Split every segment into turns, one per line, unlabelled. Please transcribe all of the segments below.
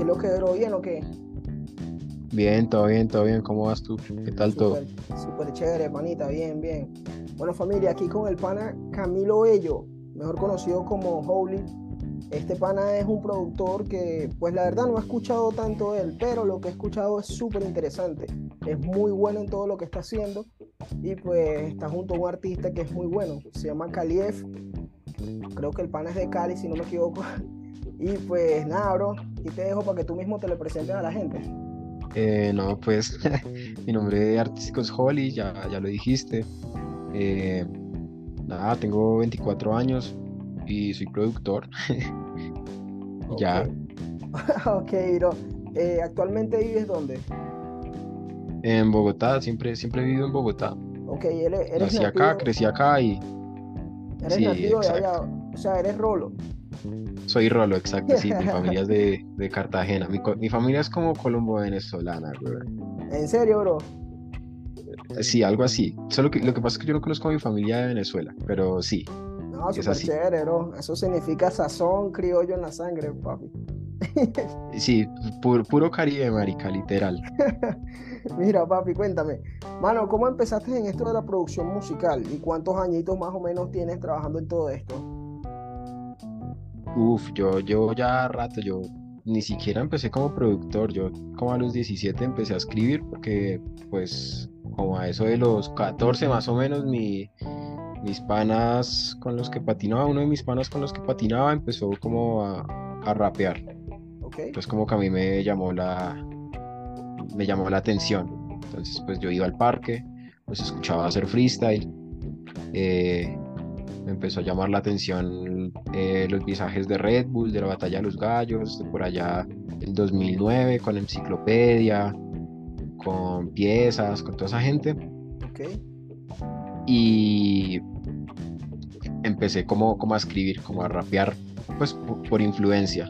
¿Qué es lo que duró bien o qué?
Bien, todo bien, todo bien. ¿Cómo vas tú? ¿Qué tal todo?
Súper, chévere, panita, bien, bien. Bueno, familia, aquí con el pana Camilo Bello, mejor conocido como Holy. Este pana es un productor que, pues la verdad no he escuchado tanto de él, pero lo que he escuchado es súper interesante. Es muy bueno en todo lo que está haciendo y pues está junto a un artista que es muy bueno. Se llama Kalief. Creo que el pana es de Cali, si no me equivoco. Y pues nada, bro, aquí te dejo para que tú mismo te lo presentes a la gente.
Eh, no, pues mi nombre artístico es Holly, ya, ya lo dijiste. Eh, nada, tengo 24 años y soy productor. Ya.
ok, bro. Eh, ¿Actualmente vives dónde?
En Bogotá, siempre, siempre he vivido en Bogotá.
Ok, eres, eres
Nací
nativo,
acá, crecí acá y
eres
sí,
nativo de allá, o sea, eres rolo.
Soy rolo, exacto, sí, mi familia es de, de Cartagena. Mi, mi familia es como colombo-venezolana, güey.
¿En serio, bro?
Sí, algo así. Solo que lo que pasa es que yo no conozco a mi familia de Venezuela, pero sí,
No, súper chévere, bro. Eso significa sazón criollo en la sangre, papi.
sí, puro, puro Caribe, marica, literal.
Mira, papi, cuéntame. Mano, ¿cómo empezaste en esto de la producción musical? ¿Y cuántos añitos más o menos tienes trabajando en todo esto?
Uf, yo llevo ya rato, yo ni siquiera empecé como productor, yo como a los 17 empecé a escribir porque pues como a eso de los 14 más o menos mi, mis panas con los que patinaba, uno de mis panas con los que patinaba empezó como a, a rapear, entonces como que a mí me llamó la, me llamó la atención, entonces pues yo iba al parque, pues escuchaba hacer freestyle, eh, me empezó a llamar la atención eh, los visajes de Red Bull, de la Batalla de los Gallos, de por allá el 2009 con Enciclopedia, con piezas, con toda esa gente.
¿Ok?
Y empecé como, como a escribir, como a rapear, pues por, por influencia.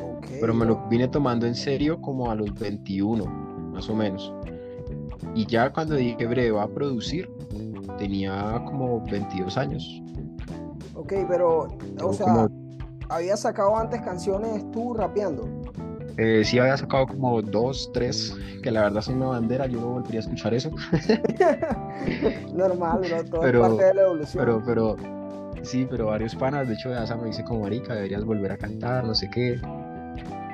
Ok,
Pero me lo vine tomando en serio como a los 21, más o menos. Y ya cuando dije breve, a producir, tenía como 22 años.
Ok, pero, o sea,
como
¿habías sacado antes canciones tú rapeando?
Eh, sí había sacado como dos, tres, que la verdad son una bandera, yo no volvería a escuchar eso,
Normal, bro, todo
Pero-
es parte de la evolución.
pero, pero, sí, pero varios panas, de hecho, Asa me dice como marica, deberías volver a cantar, no sé qué,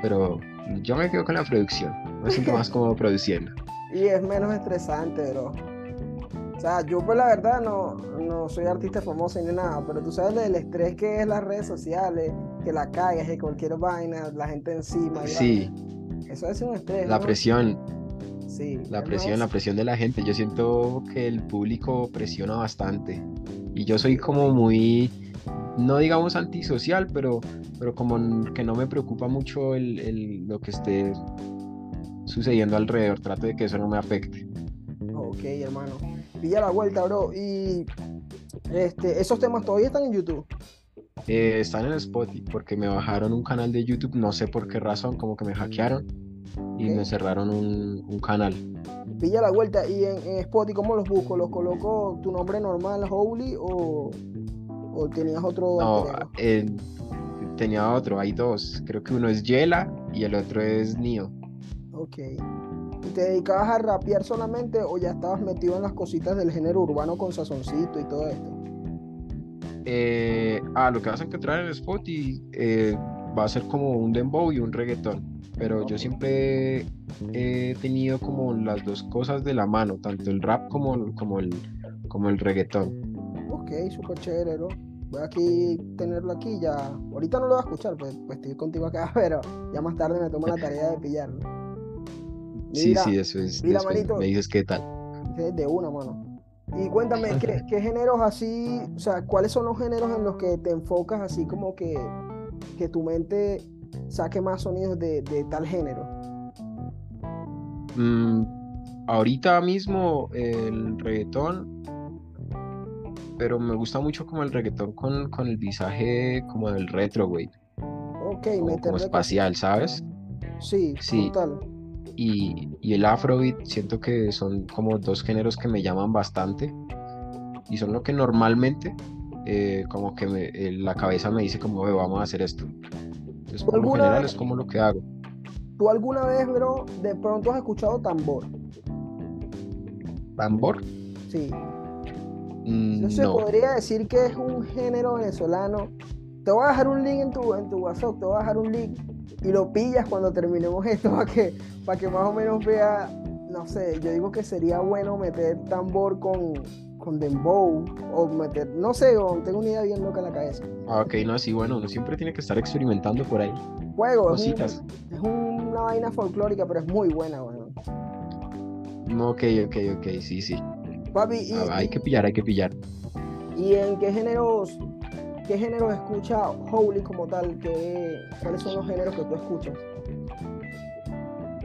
pero yo me quedo con la producción, me siento más como produciendo.
Y es menos estresante, bro. Sea, yo pues la verdad no, no soy artista famoso ni nada, pero tú sabes el estrés que es las redes sociales, que la cagas, que cualquier vaina, la gente encima.
Sí.
Eso es un estrés.
la
¿no?
presión,
Sí.
la
es
presión, la presión de la gente, yo siento que el público presiona bastante, y yo soy como muy, no digamos antisocial, pero, pero como que no me preocupa mucho el, el- lo que esté sucediendo alrededor, trato de que eso no me afecte.
Ok, hermano. Pilla la vuelta, bro. Y este, esos temas todavía están en YouTube.
Eh, están en Spotify porque me bajaron un canal de YouTube, no sé por qué razón, como que me hackearon y me cerraron un, un canal.
Pilla la vuelta. Y en, en Spotify, ¿cómo los busco? ¿Los coloco tu nombre normal, Holy, o, o tenías otro
No, eh, tenía otro, hay dos, creo que uno es Yela y el otro es Nio.
Ok. ¿Y te dedicabas a rapear solamente o ya estabas metido en las cositas del género urbano con sazoncito y todo esto?
Eh, ah, lo que vas a encontrar en Spotify eh, va a ser como un dembow y un reggaetón, pero yo siempre he tenido como las dos cosas de la mano, tanto el rap como, como el, como el reggaetón.
Ok, súper chévere, bro. Voy aquí tenerlo aquí ya. Ahorita no lo voy a escuchar, pues, pues estoy contigo acá, pero ya más tarde me tomo la tarea de pillarlo.
Sí,
Mira,
sí, eso es.
mira, manito.
me dices qué tal.
De una, mano. Y cuéntame, ¿qué, qué géneros así, o sea, cuáles son los géneros en los que te enfocas así como que, que tu mente saque más sonidos de, de tal género?
Mm, ahorita mismo el reggaetón, pero me gusta mucho como el reggaetón con, con el visaje como del retro, güey,
Ok,
como, como espacial, ¿sabes?
Sí,
Sí.
brutal.
Y, y el afrobeat siento que son como dos géneros que me llaman bastante y son lo que normalmente eh, como que me- eh, la cabeza me dice como, "Ve, vamos a hacer esto. Entonces, por lo
¿Alguna
general
vez-
es como lo que hago.
¿tú alguna vez, bro, de pronto has escuchado tambor?
¿Tambor?
Sí.
Mm,
No se
no.
podría decir que es un género venezolano. Te voy a dejar un link en tu, en tu WhatsApp, te voy a dejar un link y lo pillas cuando terminemos esto para que, para que más o menos vea, no sé, yo digo que sería bueno meter tambor con, con dembow o meter, no sé, o tengo una idea bien loca en la cabeza.
Ah, ok, no, sí, bueno, uno siempre tiene que estar experimentando por ahí.
Juego, es, un-
Cositas.
es una vaina folclórica, pero es muy buena, bueno.
No, ok, ok, ok, sí, sí.
Papi, y,
Ah, hay que pillar, hay que pillar.
¿Y en qué géneros, qué géneros escucha Holy como tal? ¿Qué, ¿Cuáles son los géneros que tú escuchas?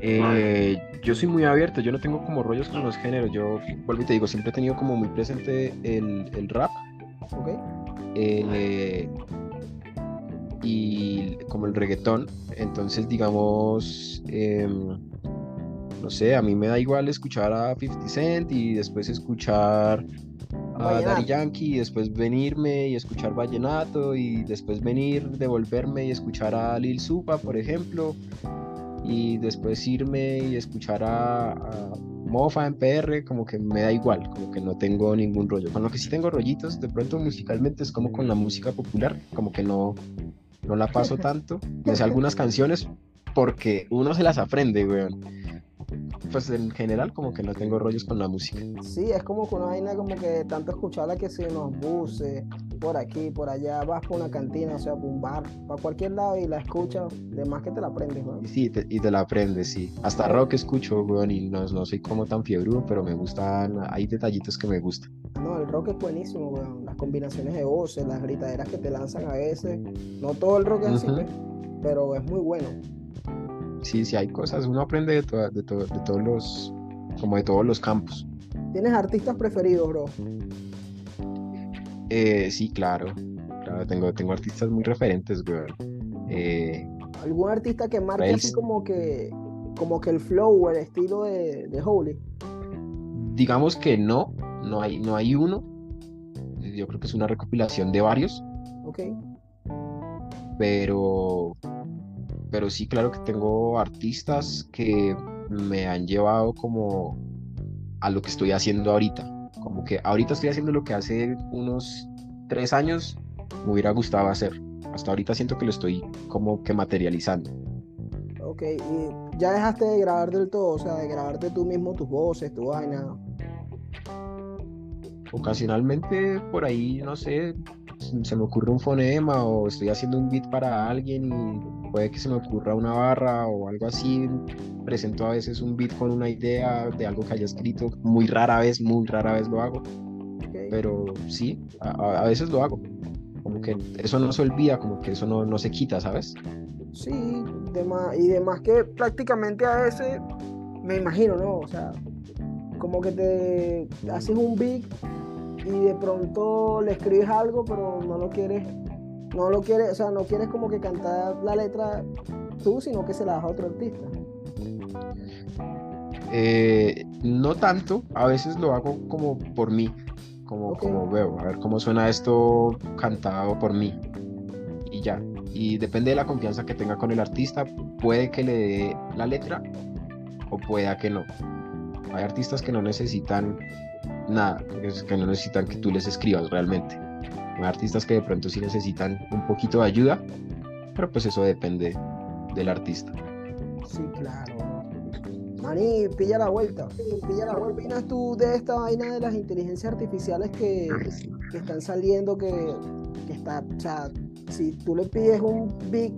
Eh, yo soy muy abierto, yo no tengo como rollos con los géneros. Yo, vuelvo y te digo, siempre he tenido como muy presente el, el rap
¿Ok?
eh, y como el reggaetón. Entonces, digamos, em, no sé, a mí me da igual escuchar a 50 Cent y después escuchar a Daddy. Yankee y después venirme y escuchar vallenato y después venir, devolverme y escuchar a Lil Supa, por ejemplo, y después irme y escuchar a, a Mofa en PR, como que me da igual, como que no tengo ningún rollo. Con lo que sí tengo rollitos, de pronto musicalmente es como con la música popular, como que no, no la paso tanto. Me sé algunas canciones porque uno se las aprende, weón. Pues en general como que no tengo rollos con la música.
Sí, es como que una vaina como que tanto escucharla que si en los buses, por aquí, por allá, vas por una cantina, o sea, por un bar, para cualquier lado y la escuchas, de más que te la aprendes, ¿no?
Sí, te- y te la aprendes, sí. Hasta rock escucho, weón, y no, no soy como tan fiebrudo, pero me gustan, hay detallitos que me gustan.
No, el rock es buenísimo, weón. Las combinaciones de voces, las gritaderas que te lanzan a veces. No todo el rock es así,
Ujú.
pues, pero es muy bueno.
Sí, sí, hay cosas, uno aprende de, toda- de, to- de todos los, como de todos los campos.
¿Tienes artistas preferidos, bro?
Eh, sí, claro, claro, tengo, tengo artistas muy referentes, weón. Eh,
¿Algún artista que marque así como que, como que el flow o el estilo de, de Holy?
digamos que no, no hay, no hay uno. Yo creo que es una recopilación de varios,
¿Ok?
pero, pero sí, claro que tengo artistas que me han llevado como a lo que estoy haciendo ahorita. Como que ahorita estoy haciendo lo que hace unos tres años me hubiera gustado hacer. Hasta ahorita siento que lo estoy como que materializando.
Ok, y ya dejaste de grabar del todo, o sea, de grabarte tú mismo tus voces, tu vaina.
Ocasionalmente por ahí, no sé, se se me ocurre un fonema o estoy haciendo un beat para alguien y puede que se me ocurra una barra o algo así. Presento a veces un beat con una idea de algo que haya escrito. Muy rara vez, muy rara vez lo hago, pero sí, a, a- veces lo hago. Como que eso no se olvida, como que eso no, no se quita, ¿sabes?
Sí, demás, y demás que prácticamente a veces, me imagino, ¿no? O sea, como que te haces un beat y de pronto le escribes algo, pero no lo quieres, no lo quieres, o sea, no quieres como que cantar la letra tú, sino que se la das a otro artista.
Eh, no tanto, a veces lo hago como por mí, como, como veo, a ver cómo suena esto cantado por mí y ya. Y depende de la confianza que tenga con el artista, puede que le dé la letra o pueda que no. Hay artistas que no necesitan nada, que no necesitan que tú les escribas realmente. Artistas que de pronto sí necesitan un poquito de ayuda, pero pues eso depende del artista.
Sí, claro. Mani, pilla la vuelta. Pilla la vuelta. ¿Qué opinas tú de esta vaina de las inteligencias artificiales que, que están saliendo? Que, que está, o sea, si tú le pides un beat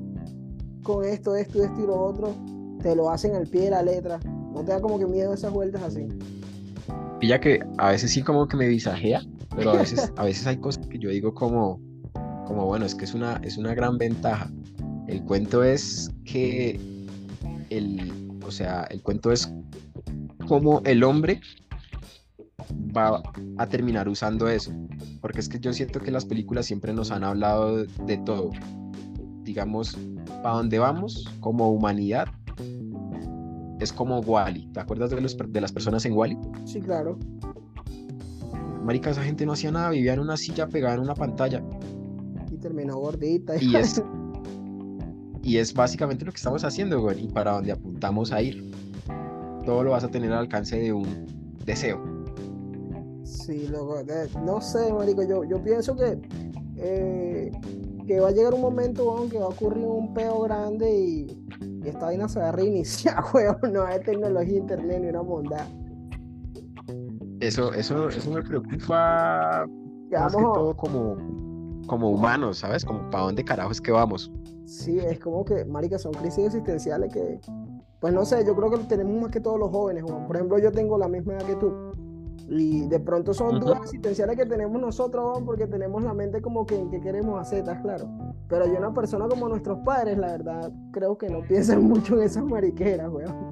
con esto, esto, esto y lo otro, te lo hacen al pie de la letra. ¿No te da como que miedo esas vueltas así?
Ya que a veces sí como que me visajea, pero a veces, a veces hay cosas que yo digo como, como bueno, es que es una, es una gran ventaja. El cuento es que el, o sea, el cuento es cómo el hombre va a terminar usando eso. Porque es que yo siento que las películas siempre nos han hablado de, todo. Digamos, para dónde vamos como humanidad es como Wally. ¿Te acuerdas de, los, de las personas en Wally?
Sí, claro.
Marica, esa gente no hacía nada, vivía en una silla pegada en una pantalla.
Y terminó gordita.
Y es. y es básicamente lo que estamos haciendo, güey, y para donde apuntamos a ir. Todo lo vas a tener al alcance de un deseo.
Sí, loco, no sé, marico, yo, yo pienso que, eh, que va a llegar un momento, que va a ocurrir un peo grande y, esta vaina se va a reiniciar, weón, no hay tecnología, internet ni una bondad.
Eso, eso, eso me preocupa más que todo como, como humanos, ¿sabes? Como para dónde carajo es que vamos.
Sí, es como que, marica, son crisis existenciales que, pues no sé, yo creo que tenemos más que todos los jóvenes, Juan. Por ejemplo, yo tengo la misma edad que tú. Y de pronto son dudas existenciales que tenemos nosotros, Juan, porque tenemos la mente como que en qué queremos hacer, ¿estás claro? Pero hay una persona como nuestros padres, la verdad, creo que no piensan mucho en esas mariqueras, weón.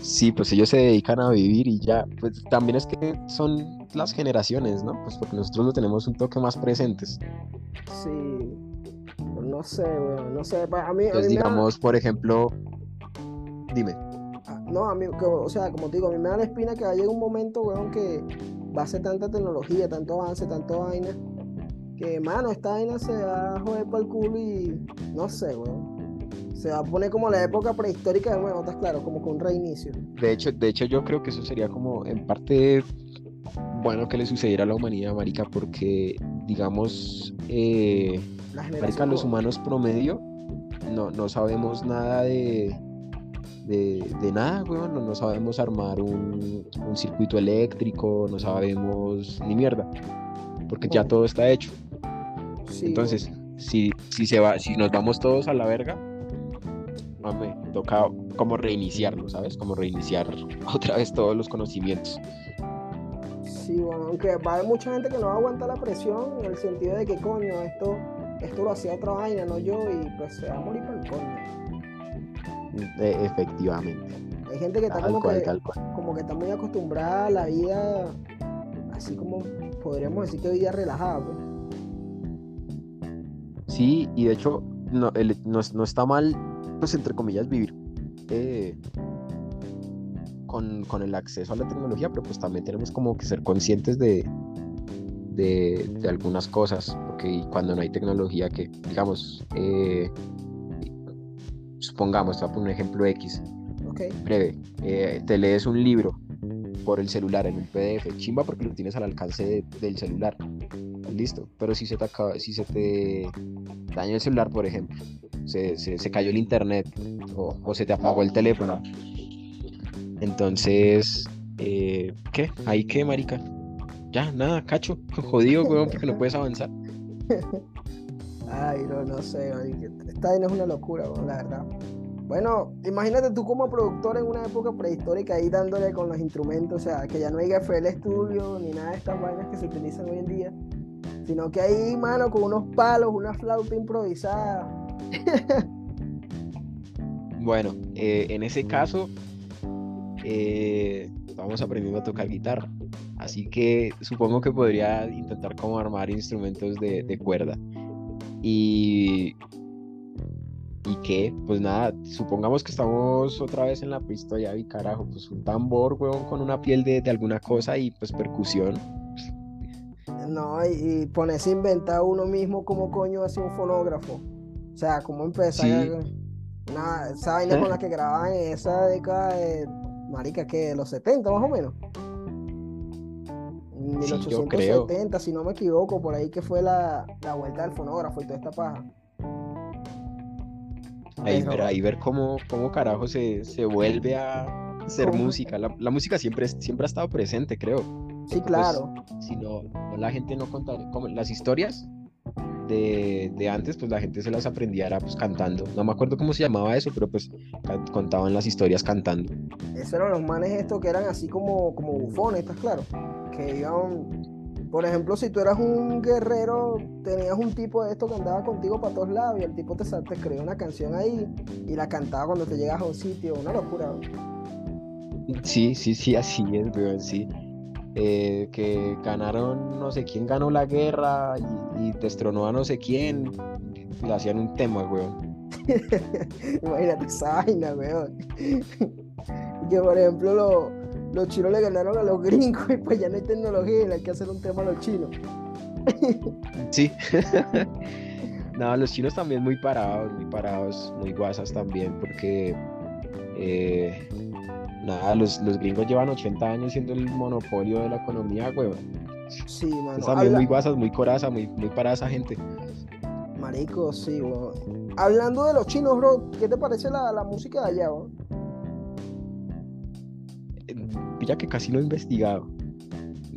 Sí, pues ellos se dedican a vivir y ya, pues también es que son las generaciones, ¿no? Pues porque nosotros lo tenemos un toque más presentes.
Sí, no sé, weón, no sé, a mí...
Entonces, digamos, por ejemplo, dime.
Ah, no, a mí, o sea, como te digo, a mí me da la espina que va a llegar un momento, weón, que va a ser tanta tecnología, tanto avance, tanto vaina, que, mano, esta vaina se va a joder para el culo y no sé, weón se va a poner como la época prehistórica de nuevo, ¿estás claro? Como con un reinicio.
De hecho, de hecho, yo creo que eso sería como en parte bueno que le sucediera a la humanidad, marica, porque digamos, eh, marica, los humanos promedio no, no sabemos nada de, de, nada, weón, no, sabemos armar un, circuito eléctrico, no sabemos ni mierda, porque ya todo está hecho. Entonces, si, si, se va, si nos vamos todos a la verga, me toca como reiniciarlo, ¿sabes? Como reiniciar otra vez todos los conocimientos.
Sí, bueno, aunque va a haber mucha gente que no va a aguantar la presión en el sentido de que, coño, esto, esto lo hacía otra vaina, no yo, y pues se va a morir por el coño.
E, efectivamente.
Hay gente que está como, que, como que está muy acostumbrada a la vida, así como podríamos decir que vida relajada, pues.
Sí, y de hecho no, no, está mal pues entre comillas, vivir eh, con, el acceso a la tecnología, pero pues también tenemos como que ser conscientes de, de, algunas cosas, porque cuando no hay tecnología, que digamos, eh, supongamos, te voy a poner un ejemplo X, breve, eh, te lees un libro por el celular en un PDF, chimba porque lo tienes al alcance del celular, listo, pero si se te, acaba, si se te daña el celular, por ejemplo, se, cayó el internet o, se te apagó el teléfono. Entonces, eh, ¿qué? ¿Ahí qué, marica? Ya, nada, cacho, jodido, weón, porque no puedes avanzar.
Ay, no, no sé, esta vaina es una locura, la verdad. Bueno, imagínate tú como productor en una época prehistórica ahí dándole con los instrumentos, o sea, que ya no hay FL Studio ni nada de estas vainas que se utilizan hoy en día, sino que ahí, mano, con unos palos, una flauta improvisada,
bueno, eh, en ese caso, eh, vamos aprendiendo a tocar guitarra. Así que supongo que podría intentar como armar instrumentos de, cuerda. Y. ¿Y qué? Pues nada, supongamos que estamos otra vez en la pista ya y carajo, pues un tambor, huevón, con una piel de, alguna cosa y pues percusión.
No, y, y ponerse a inventar uno mismo como coño hace un fonógrafo. O sea, cómo empezar una, esa vaina con la que grababan en esa década de, marica, que de los 70 más o menos. 1870, si no me equivoco, por ahí que fue la, vuelta del fonógrafo y toda esta paja.
Ahí, ver, ahí ver cómo, cómo carajo se, vuelve a hacer música. La, música siempre, siempre ha estado presente, creo.
Sí, pues, claro.
si no, la gente no conta como las historias de, antes, pues la gente se las aprendiera pues cantando. No me acuerdo cómo se llamaba eso, pero pues contaban las historias cantando.
Esos eran los manes estos que eran así como, como bufones, ¿estás claro? Que iban, por ejemplo, si tú eras un guerrero, tenías un tipo de esto que andaba contigo para todos lados y el tipo te, te escribía una canción ahí y la cantaba cuando te llegas a un sitio, una locura.
Sí, sí, sí, así es, weón, sí. Eh, que ganaron, no sé quién ganó la guerra y, destronó a no sé quién, le hacían un tema, weón.
Imagínate esa vaina, weón. que por ejemplo los chinos le ganaron a los gringos y pues ya no hay tecnología y hay que hacer un tema a los chinos.
sí. no, los chinos también muy parados, muy parados, muy guasas también, porque eh, nada, los, los, gringos llevan 80 años siendo el monopolio de la economía, güey.
Sí, mano.
también muy guasas, muy coraza, muy, muy parada esa gente.
Marico, sí, weón. Hablando de los chinos, bro, ¿qué te parece la, la música de allá, weón?
Ya que casi no he investigado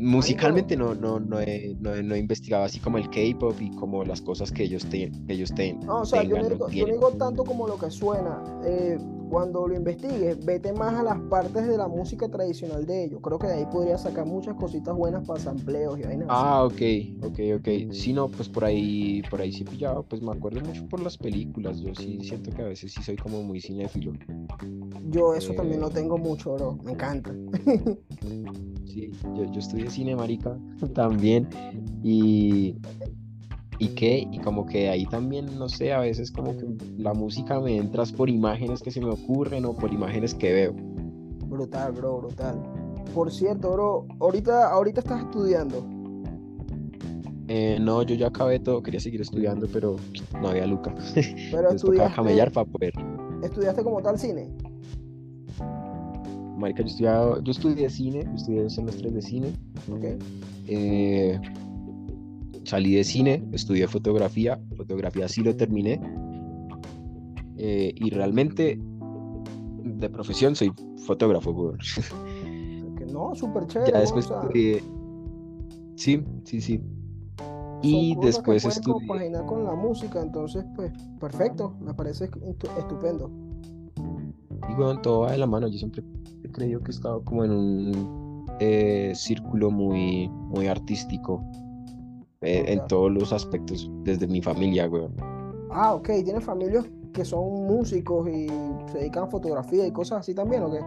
musicalmente no, no, no, he, no, he, investigado así como el K-pop y como las cosas que ellos, te, que ellos tengan.
No, o sea, yo, no digo, yo no digo, tanto como lo que suena. Eh, cuando lo investigues, vete más a las partes de la música tradicional de ellos. Creo que de ahí podría sacar muchas cositas buenas para sampleos y vainas.
Ah, ok, ok, ok. Si no, pues por ahí, por ahí sí pillaba, pues me acuerdo mucho por las películas. Yo sí siento que a veces sí soy como muy cinéfilo.
Yo eso también lo eh, tengo mucho, bro. Me encanta.
sí, yo, yo estudié cine, marica, también. Y y qué, y como que ahí también, no sé, a veces como que la música me entras por imágenes que se me ocurren o por imágenes que veo.
Brutal, bro, brutal. Por cierto, bro, ahorita, ahorita estás estudiando.
Eh, no, yo ya acabé todo, quería seguir estudiando, pero no había Luca.
Pero estudiaste,
camellar para poder.
¿Estudiaste como tal cine?
Marica, yo, yo estudié cine, estudié dos semestres de cine.
Ok.
Eh, salí de cine, estudié fotografía, fotografía sí lo terminé. Eh, y realmente de profesión soy fotógrafo,
no, súper chévere.
Ya después Sí, sí, sí. Y después estudié.
con la música, entonces, pues, perfecto, me parece estupendo.
Y bueno, todo va de la mano. Yo siempre he creído que he estado como en un eh, círculo muy, muy artístico eh, en todos los aspectos, desde mi familia, güey.
Ah, ok, ¿tienes familias que son músicos y se dedican a fotografía y cosas así también, o qué?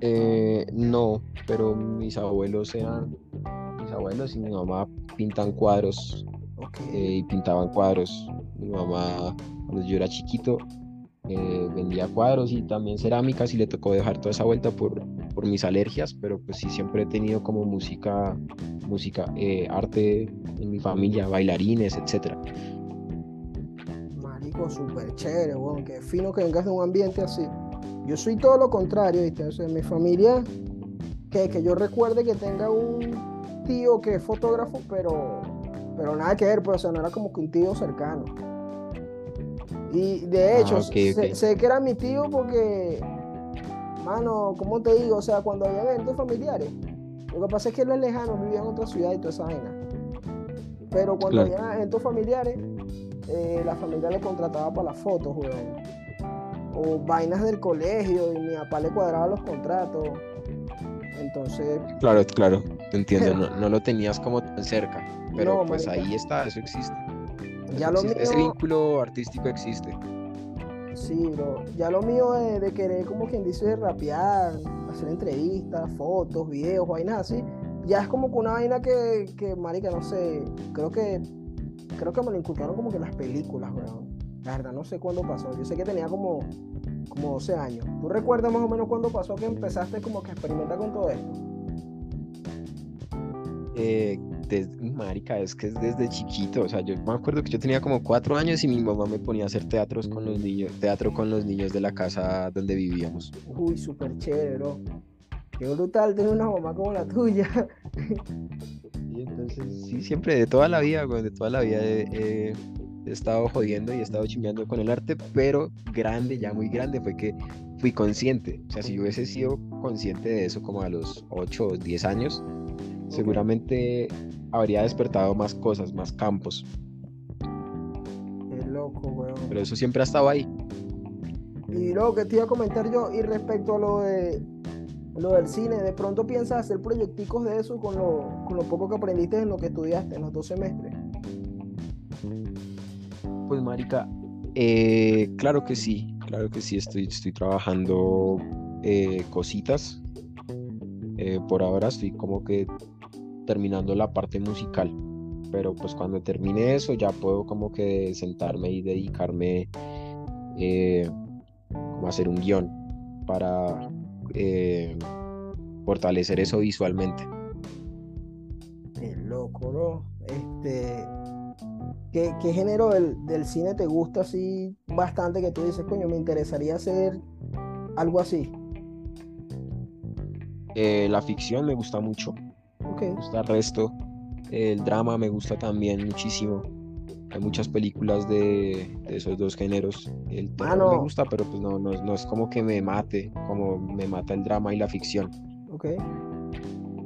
Eh, no, pero mis abuelos eran, mis abuelos y mi mamá pintan cuadros eh, y pintaban cuadros. Mi mamá, cuando yo era chiquito, vendía cuadros y también cerámicas y le tocó dejar toda esa vuelta por, por mis alergias, pero pues sí siempre he tenido como música, música, eh, arte en mi familia, bailarines, etcétera.
Marico, súper chévere, weón, qué fino que vengas de un ambiente así. Yo soy todo lo contrario, ¿viste? O sea, mi familia, que, que yo recuerde que tenga un tío que es fotógrafo, pero, pero nada que ver, pues, o sea, no era como que un tío cercano. Y de ah, hecho, sé, que era mi tío porque Mano, ¿cómo te digo? O sea, cuando había eventos familiares, lo que pasa es que él es lejano, vivía en otra ciudad y toda esa vaina. Pero cuando había eventos familiares, eh, la familia le contrataba para las fotos, weón. O vainas del colegio y mi papá le cuadraba los contratos. Entonces.
Claro, claro, te entiendo. no, lo tenías como tan cerca. Pero pues ahí está, eso existe. Ya lo Ese vínculo artístico existe.
Sí, bro. Ya lo mío de, querer, como quien dice, rapear, hacer entrevistas, fotos, videos, vainas así, ya es como que una vaina que, que marica, no sé, creo que creo que me lo inculcaron como que las películas, bro. La verdad, no sé cuándo pasó. Yo sé que tenía como, como 12 años. ¿Tú recuerdas más o menos cuándo pasó que empezaste como que a experimentar con todo esto?
Eh, desde, marica, es que es desde chiquito, o sea, yo me acuerdo que yo tenía como cuatro años y mi mamá me ponía a hacer teatros con los niños, teatro con los niños de la casa donde vivíamos.
Uy, súper chévere, bro. Qué brutal tener una mamá como la tuya.
Y entonces, sí, siempre, de toda la vida, de toda la vida he, estado jodiendo y he estado chimbeando con el arte, pero grande, ya muy grande, fue que fui consciente. O sea, si yo hubiese sido consciente de eso como a los 8 o 10 años, seguramente habría despertado más cosas, más campos.
Qué loco, weón.
Pero eso siempre ha estado ahí.
Y luego que te iba a comentar yo, y respecto a lo de lo del cine, ¿de pronto piensas hacer proyecticos de eso con lo, con lo poco que aprendiste en lo que estudiaste en los dos semestres?
Pues marica, eh, claro que sí, claro que sí, estoy, estoy trabajando eh, cositas. Eh, por ahora estoy como que terminando la parte musical. Pero pues cuando termine eso ya puedo como que sentarme y dedicarme eh, como a hacer un guion para eh, fortalecer eso visualmente.
Qué loco, ¿no? Este, ¿Qué, qué género del, del cine te gusta así bastante que tú dices, coño, me interesaría hacer algo así?
Eh, la ficción me gusta mucho, Me gusta el resto. El drama me gusta también muchísimo. Hay muchas películas de, de esos dos géneros. El terror me
Mano.
gusta, pero pues no, no, no es como que me mate, como me mata el drama y la ficción.
Ok.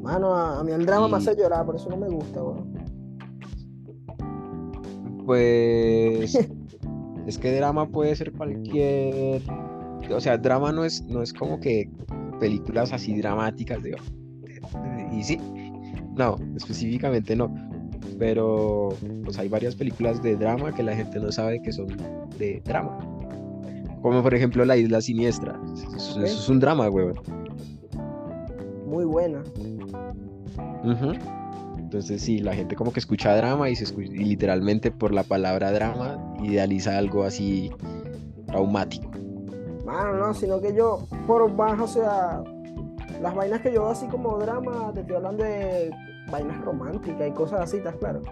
Mano, a, a mí el drama me
Y-
hace llorar, por eso no me gusta, weón.
Pues es que drama puede ser cualquier, o sea, drama no es, no es como que películas así dramáticas de, y sí, no, específicamente no, pero pues hay varias películas de drama que la gente no sabe que son de drama, como por ejemplo La Isla Siniestra, eso, eso es un drama, weón.
Muy buena.
Entonces sí, la gente como que escucha drama y, se escu- y literalmente por la palabra drama idealiza algo así traumático.
Mano, no, sino que yo, por bajo, o sea, las vainas que yo veo así como drama, te estoy hablando de vainas románticas y cosas así, ¿estás claro?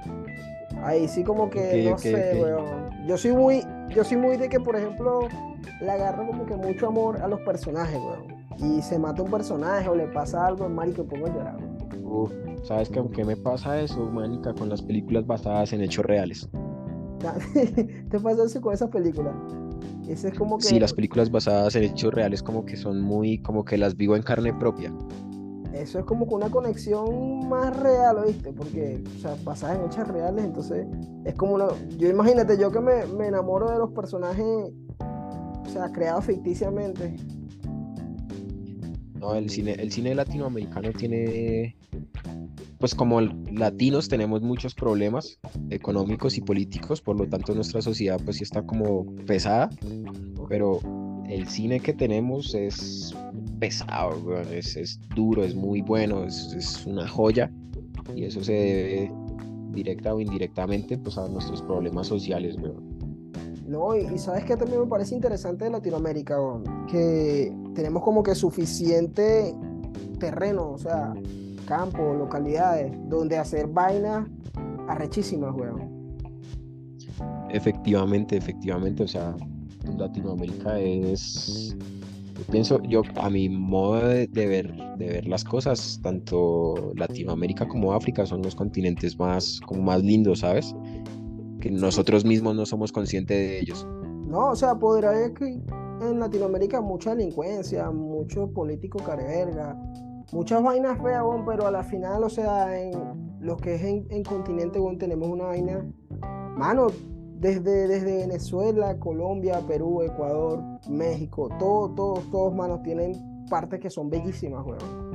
Ahí sí como que, no sé,
ok.
weón. Yo soy muy, yo soy muy de que, por ejemplo, le agarro como que mucho amor a los personajes, weón. Y se mata un personaje o le pasa algo, marico, me pongo a llorar, weón.
Uf, ¿sabes qué, qué me pasa eso, manica, con las películas basadas en hechos reales?
¿Te pasa eso con esas películas? Ese es como que...
Sí, las películas basadas en hechos reales como que son muy, como que las vivo en carne propia.
Eso es como que una conexión más real, ¿oíste? Porque, o sea, basadas en hechos reales, entonces es como una... Yo imagínate, yo que me, me enamoro de los personajes, o sea, creados ficticiamente.
No, el cine, el cine latinoamericano tiene, pues como latinos tenemos muchos problemas económicos y políticos, por lo tanto nuestra sociedad pues sí está como pesada, pero el cine que tenemos es pesado, es, es duro, es muy bueno, es, es una joya y eso se debe directa o indirectamente pues a nuestros problemas sociales, weón.
No, y, y sabes que también me parece interesante de Latinoamérica, que tenemos como que suficiente terreno, o sea, campo, localidades, donde hacer vainas arrechísimas, weón.
Efectivamente, efectivamente, o sea, Latinoamérica es, yo pienso, yo a mi modo de, de ver, de ver las cosas, tanto Latinoamérica como África son los continentes más, como más lindos, ¿sabes? Que nosotros mismos no somos conscientes de ellos.
No, o sea, podrá haber que en Latinoamérica mucha delincuencia, mucho político careverga, muchas vainas feas, pero a la final, o sea, en lo que es en, en continente, tenemos una vaina, mano, desde, desde Venezuela, Colombia, Perú, Ecuador, México, todos, todos, todos, manos, tienen partes que son bellísimas, weón.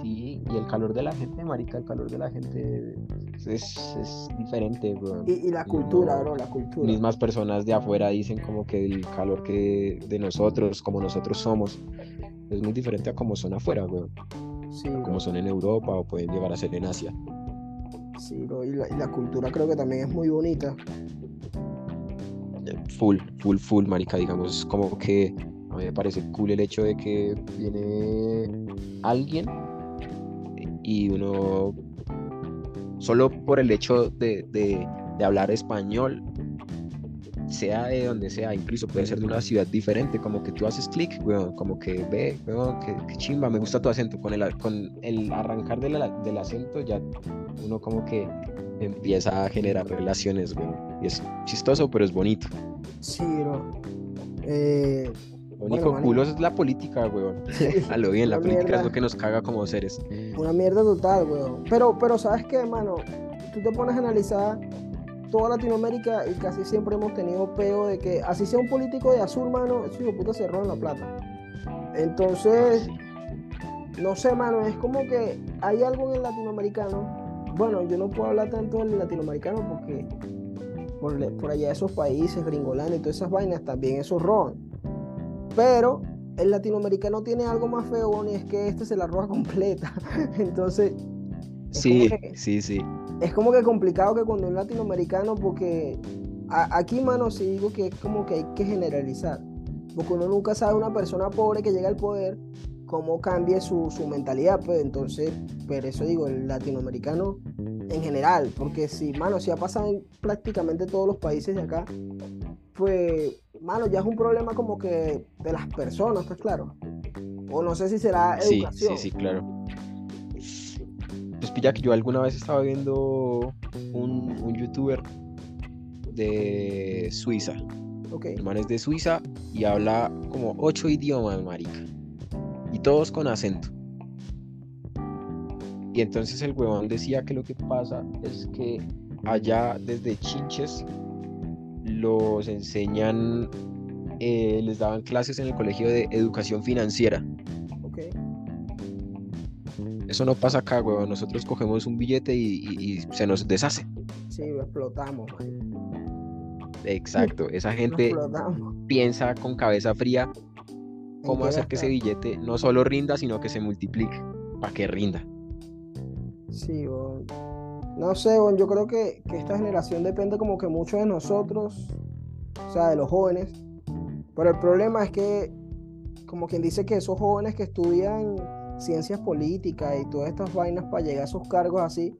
Sí, y el calor de la gente, marica, el calor de la gente es, es diferente, weón.
Y, y la cultura, bro, la cultura.
mismas personas de afuera dicen como que el calor que de nosotros, como nosotros somos, es muy diferente a como son afuera, weón.
Sí,
como son en Europa o pueden llegar a ser en Asia.
Sí, y la, cultura creo que también es muy bonita.
Full, full, full, marica, digamos, como que a mí me parece cool el hecho de que viene alguien y uno, solo por el hecho de hablar español, sea de donde sea, incluso puede ser de una ciudad diferente, como que tú haces clic, weón, como que ve, weón, que, que chimba, me gusta tu acento, con el, con el arrancar del, del acento ya uno como que empieza a generar relaciones, weón, y es chistoso, pero es bonito.
Sí, bro. Eh,
Lo
Bueno,
único
marica.
culo es la política, weón. A lo bien, la política es
mierda.
lo que nos caga como seres.
Una mierda total, weón. Pero, pero ¿sabes qué, mano? Tú te pones a analizar toda Latinoamérica y casi siempre hemos tenido peo de que así sea un político de azul, mano, ese hijo de puta se roban la plata. Entonces, no sé, mano, es como que hay algo en el latinoamericano. Bueno, yo no puedo hablar tanto del latinoamericano porque por, allá esos países, Gringolandia y todas esas vainas, también esos roban. Pero el latinoamericano tiene algo más feo, y es que este se la roba completa. Entonces, es
Sí,
que-
sí, sí.
es como que complicado que cuando un latinoamericano, porque a- aquí, mano, sí digo que es como que hay que generalizar. Porque uno nunca sabe una persona pobre que llega al poder cómo cambie su, su mentalidad, pues entonces, pero eso digo, el latinoamericano en general, porque si, mano, si ha pasado en prácticamente todos los países de acá, pues, mano, ya es un problema como que de las personas, ¿estás claro? O no sé si será educación.
Sí, sí, sí, claro. Pues pilla que yo alguna vez estaba viendo un, un youtuber de Suiza.
Ok.
El man es de Suiza y habla como ocho idiomas, marica. Y todos con acento. Y entonces el huevón decía que lo que pasa es que allá desde Chinches los enseñan, eh, les daban clases en el colegio de educación financiera. Eso no pasa acá, huevón. Nosotros cogemos un billete y, y- y se nos deshace.
Sí, lo explotamos, man.
Exacto. Esa gente piensa con cabeza fría
¿En
cómo hacer que ese billete no solo rinda, sino que se multiplique para que rinda.
Sí, weón. No sé, weón, yo creo que, que esta generación depende como que mucho de nosotros, o sea, de los jóvenes. Pero el problema es que, como quien dice que esos jóvenes que estudian ciencias políticas y todas estas vainas para llegar a esos cargos así,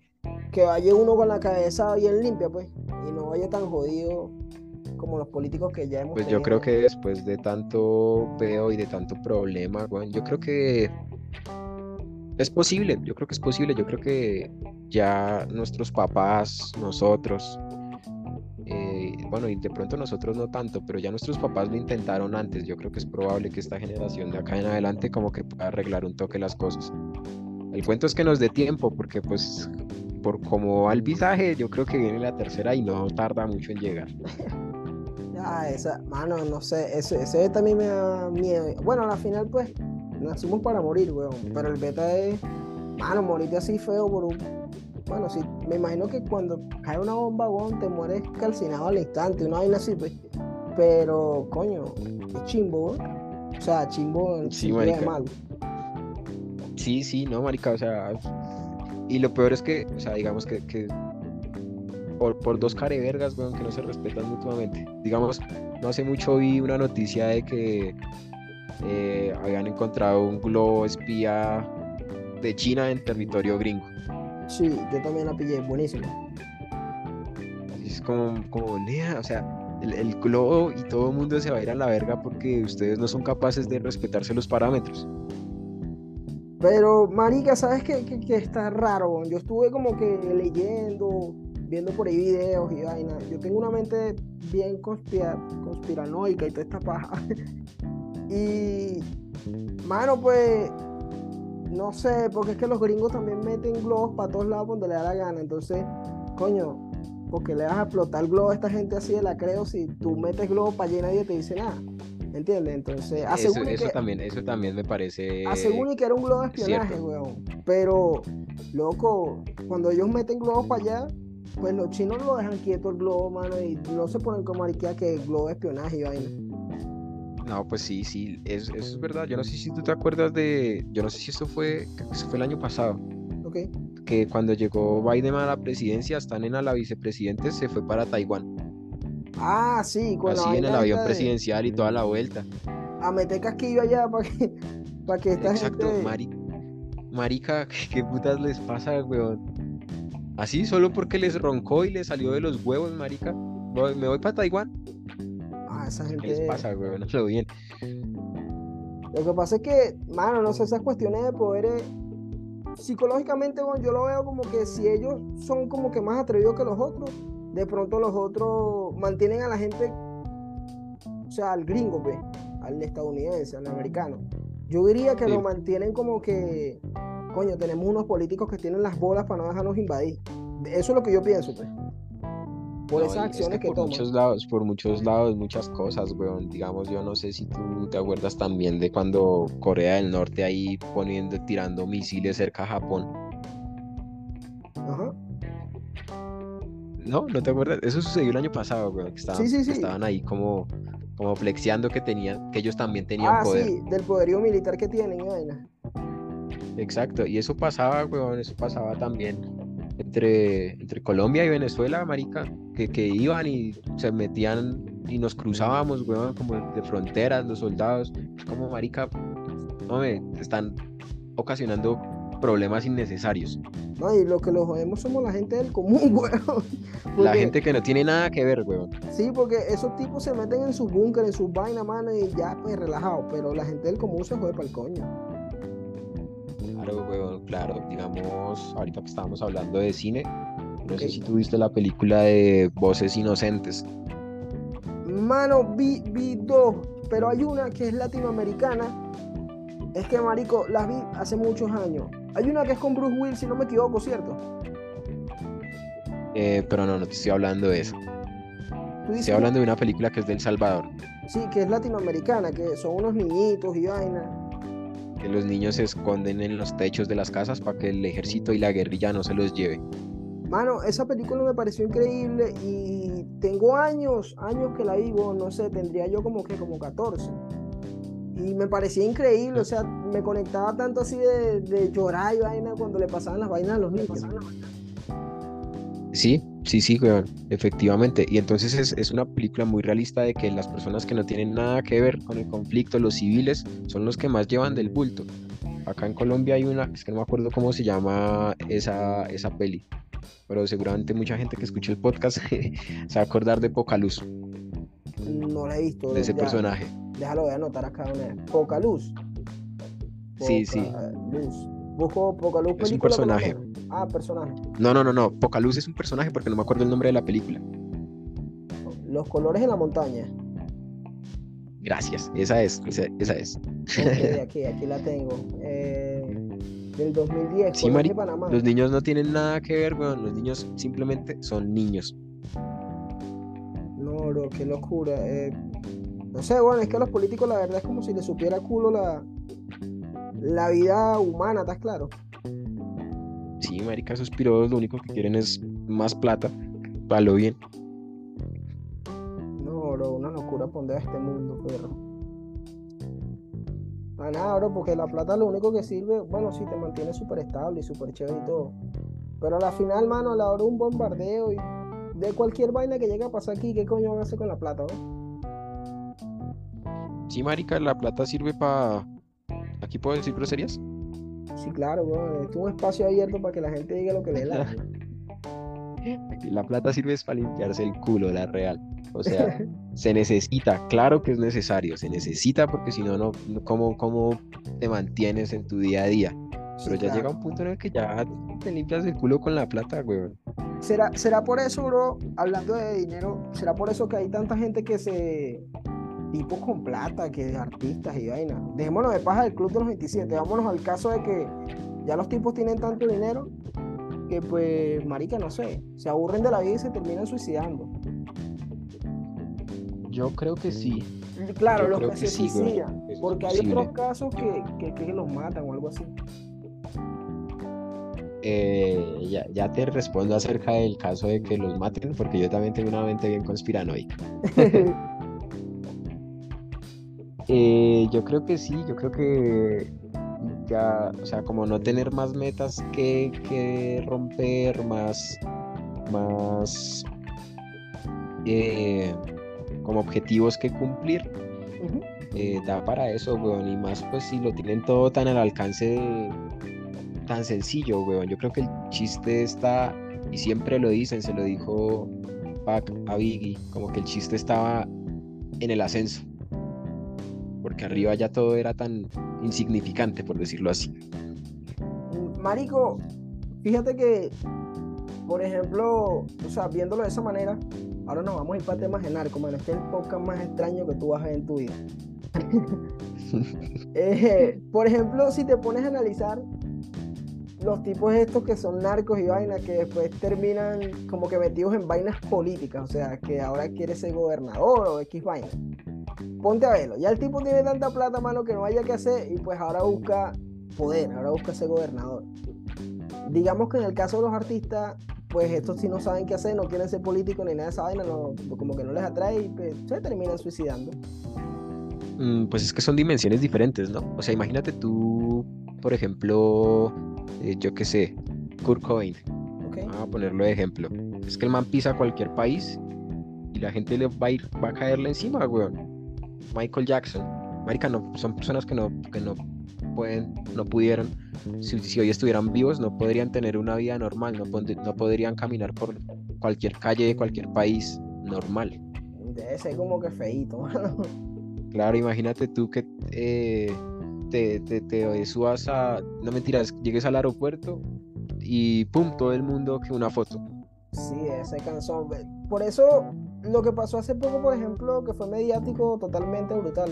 que vaya uno con la cabeza bien limpia, pues, y no vaya tan jodido como los políticos que ya hemos
Pues yo creo que después de tanto peo y de tanto problema, weón, yo creo que es posible, yo creo que es posible, yo creo que ya nuestros papás, nosotros, eh, bueno, y de pronto nosotros no tanto, pero ya nuestros papás lo intentaron antes, yo creo que es probable que esta generación de acá en adelante como que pueda arreglar un toque las cosas. El cuento es que nos dé tiempo, porque pues por como va el visaje, yo creo que viene la tercera y no tarda mucho en llegar.
Ah, esa, mano, no sé, ese, ese también me da miedo. Bueno, a la final, pues, nacimos para morir, weón. Pero el beta es, mano, morirte así feo por un. Bueno, sí, me imagino que cuando cae una bomba, te mueres calcinado al instante, una vaina así, pues. Pero, coño, qué chimbo. O sea, chimbo en
Sí,
malo.
Sí, sí, no, marica, o sea, y lo peor es que, o sea, digamos que, que por, por dos carevergas, weón, que no se respetan mutuamente. Digamos, no hace mucho vi una noticia de que eh, habían encontrado un globo espía de China en territorio gringo.
Sí, yo también la pillé, buenísimo.
Y es como, como, nea, o sea, el, el globo y todo el mundo se va a ir a la verga porque ustedes no son capaces de respetarse los parámetros.
Pero, marica, ¿sabes qué, qué- qué está raro? Yo estuve como que leyendo, viendo por ahí videos y vaina. Yo tengo una mente bien conspira- conspiranoica y toda esta paja. y, mano, pues, no sé, porque es que los gringos también meten globos para todos lados donde le da la gana. Entonces, coño, porque le vas a explotar el globo a esta gente así de la creo si tú metes globo para allá y nadie te dice nada. ¿Entiendes? Entonces,
Eso,
asegúrate
eso
que-
también, eso también me parece
Asegúrame que era un globo de espionaje, weón. Pero, loco, cuando ellos meten globos para allá, pues los chinos lo dejan quieto el globo, mano, y no se ponen como mariquea que el globo de espionaje y vaina.
No, pues sí, sí, es- eso es verdad. Yo no sé si tú te acuerdas de, yo no sé si esto fue, eso fue el año pasado,
¿Ok?
que cuando llegó Biden a la presidencia, están en a la vicepresidente, se fue para Taiwán,
Ah, sí, con la
así en el avión
de-
presidencial y toda la vuelta.
A meter casquillo allá para que, para que esta
Exacto,
gente...
mari- marica, ¿qué putas les pasa, weón? Así, solo porque les roncó y les salió de los huevos, marica. Me voy para Taiwán. Hazlo bien.
Lo que pasa es que, mano, no sé, esas cuestiones de poderes, psicológicamente, bueno, yo lo veo como que si ellos son como que más atrevidos que los otros, de pronto los otros mantienen a la gente, o sea, al gringo, pues, al estadounidense, al americano. Yo diría que
Sí.
lo mantienen como que, coño, tenemos unos políticos que tienen las bolas para no dejarnos invadir. Eso es lo que yo pienso, pues. Por
No,
esas
y es
acciones que,
por
toman.
muchos lados, por muchos lados, muchas cosas, weón. Digamos, yo no sé si tú te acuerdas también de cuando Corea del Norte ahí poniendo, tirando misiles cerca a Japón.
Ajá.
No, ¿no te acuerdas? Eso sucedió el año pasado, weón. Que estaban,
Sí, sí,
que
sí.
estaban ahí como, como flexeando que tenían, que ellos también tenían
Ah,
poder.
sí, del poderío militar que tienen, vaina.
Exacto, y eso pasaba, weón, eso pasaba también entre, entre Colombia y Venezuela, marica, que, que iban y se metían y nos cruzábamos, weón, como de fronteras, los soldados, es como, marica, hombre, están ocasionando problemas innecesarios.
No, y lo que los jodemos somos la gente del común, weón.
La gente que no tiene nada que ver, weón.
Sí, porque esos tipos se meten en su búnker, en sus vainas, mano, y ya, pues, relajados. Pero la gente del común se jode para el coño.
Claro, weón, claro. Digamos, ahorita que estábamos hablando de cine, no sé si tuviste la película de Voces Inocentes.
Mano, vi, vi dos, pero hay una que es latinoamericana. Es que, marico, las vi hace muchos años. Hay una que es con Bruce Willis, si no me equivoco, ¿cierto?
Eh, pero no, no te estoy hablando de eso. Estoy hablando de una película que es del Salvador.
Sí, que es latinoamericana, que son unos niñitos y vaina.
Que los niños se esconden en los techos de las casas para que el ejército y la guerrilla no se los lleve.
Mano, esa película me pareció increíble y tengo años, años que la vivo, no sé, tendría yo como que como 14. Y me parecía increíble, o sea, me conectaba tanto así de, de llorar y vaina cuando le pasaban las vainas a los niños.
Sí, sí, sí, weón, efectivamente. Y entonces es, es, una película muy realista de que las personas que no tienen nada que ver con el conflicto, los civiles, son los que más llevan del bulto. Acá en Colombia hay una, es que no me acuerdo cómo se llama esa, esa peli, pero seguramente mucha gente que escuche el podcast se va a acordar de Poca Luz.
No la he visto.
De ese personaje.
Déjalo, voy a anotar acá una. Poca Luz.
sí, sí.
Luz. Busco Poca Luz.
Es un personaje.
Ah, personaje.
No, no, no, no. Poca Luz es un personaje porque no me acuerdo el nombre de la película.
Los colores en la montaña.
Gracias, esa es, esa, esa es.
Okay, aquí, aquí la tengo. Eh, del 2010.
Sí, Mari, los niños no tienen nada que ver, weón. Los niños simplemente son niños.
No, bro, qué locura. Eh, no sé, bueno, es que a los políticos la verdad es como si les supiera culo la, la vida humana, ¿estás claro?
Sí, marica, esos piros lo único que quieren es más plata, para lo bien.
No, bro, una locura poner a este mundo, perro. Para nada, bro, porque la plata lo único que sirve, bueno, sí, te mantiene súper estable y súper chévere y todo. Pero a la final, mano, a la hora de un bombardeo y de cualquier vaina que llegue a pasar aquí, ¿qué coño van a hacer con la plata, no?
Sí, marica, la plata sirve para... ¿Aquí puedo decir groserías?
Sí, claro, bro. Es un espacio abierto para que la gente diga lo que le da.
La plata sirve para limpiarse el culo, la real. O sea, se necesita, claro que es necesario, se necesita porque si no, no, ¿cómo, ¿cómo te mantienes en tu día a día? Pero ya llega un punto en el que ya te limpias el culo con la plata, weón.
¿Será, ¿Será por eso, bro, hablando de dinero, será por eso que hay tanta gente que se... tipos con plata, que artistas y vaina? Dejémonos de paja del Club de los 27, vámonos al caso de que ya los tipos tienen tanto dinero que pues, marica, no sé, se aburren de la vida y se terminan suicidando.
Yo creo que sí.
Claro, los que, se suicidan. porque hay otros casos que, que, que, los matan o algo así.
Eh, ya, ya, te respondo acerca del caso de que los maten, porque yo también tengo una mente bien conspiranoica. eh, yo creo que sí, yo creo que ya, o sea, como no tener más metas que, que romper, más, más eh, como objetivos que cumplir, eh, da para eso, weón, y más pues si lo tienen todo tan al alcance de tan sencillo, weón. Yo creo que el chiste está, y siempre lo dicen, se lo dijo Pac a Biggie, como que el chiste estaba en el ascenso. Porque arriba ya todo era tan insignificante, por decirlo así.
Marico, fíjate que, por ejemplo, o sea, viéndolo de esa manera, ahora nos vamos a ir para temas de narco, man. Este es el podcast más extraño que tú vas a ver en tu vida. eh, por ejemplo, si te pones a analizar los tipos estos que son narcos y vainas que después terminan como que metidos en vainas políticas, o sea, que ahora quiere ser gobernador o X vaina. Ponte a verlo, ya el tipo tiene tanta plata, mano, que no haya que hacer y pues ahora busca poder, ahora busca ser gobernador. Digamos que en el caso de los artistas, pues estos sí no saben qué hacer, no quieren ser políticos ni nada de esa vaina, no, como que no les atrae y pues, se terminan suicidando.
Mm, pues es que son dimensiones diferentes, ¿no? O sea, imagínate tú, por ejemplo, eh, yo qué sé, Kurt Cobain. Vamos a ponerlo de ejemplo. Es que el man pisa cualquier país y la gente le va a, ir, va a caerle encima, weón. Michael Jackson. Marica, no, son personas que no, que no pueden, no pudieron, si, hoy estuvieran vivos, no podrían tener una vida normal, no, no podrían caminar por cualquier calle de cualquier país normal.
Debe ser como que feíto,
Claro, imagínate tú que eh, te, te, te subas a, no mentiras, llegues al aeropuerto y pum, todo el mundo que una foto.
Sí, ese canción. Por eso lo que pasó hace poco, por ejemplo, que fue mediático totalmente brutal.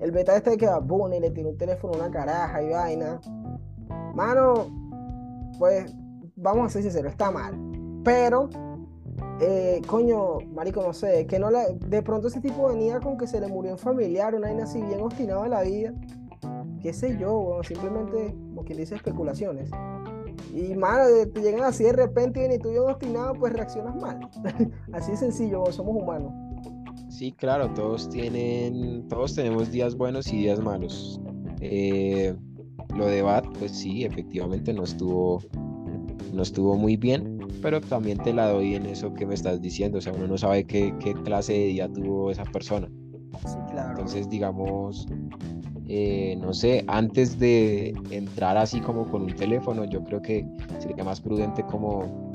El beta este que y le tiró un teléfono una caraja y vaina. Mano, pues vamos a ser sinceros, está mal. Pero eh, coño, marico, no sé, que no la, de pronto ese tipo venía con que se le murió un familiar, una vaina así bien obstinada de la vida, qué sé yo, simplemente, como quien dice, especulaciones. Y, mano, te llegan así de repente y tú bien obstinado, pues reaccionas mal. así de sencillo, somos humanos.
Sí, claro, todos tienen, todos tenemos días buenos y días malos. Eh, lo de Bat, pues sí, efectivamente no estuvo, no estuvo muy bien pero también te la doy en eso que me estás diciendo, o sea, uno no sabe qué, qué clase de día tuvo esa persona.
Sí, claro.
Entonces, digamos, eh, no sé, antes de entrar así como con un teléfono, yo creo que sería más prudente como,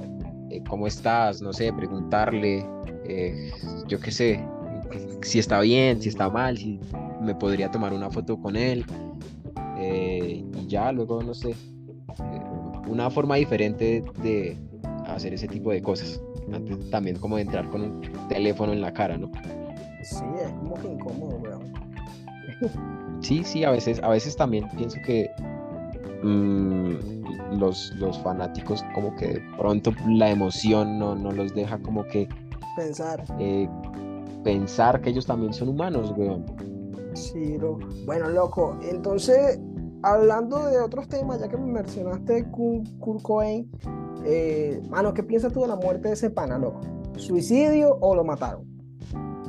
eh, ¿cómo estás? No sé, preguntarle, eh, yo qué sé, si está bien, si está mal, si me podría tomar una foto con él. y ya, luego, no sé, una forma diferente de, hacer ese tipo de cosas. Antes también como de entrar con un teléfono en la cara, ¿no?
Sí, es como que incómodo, weón.
Sí, sí, a veces, a veces también pienso que mm, los, los fanáticos como que de pronto la emoción no, no los deja como que
pensar.
Eh, pensar que ellos también son humanos, weón.
Sí, bueno, loco. Entonces, hablando de otros temas, ya que me mencionaste Kurt Cobain, eh, mano, ¿qué piensas tú de la muerte de ese pana, loco? ¿Suicidio o lo mataron?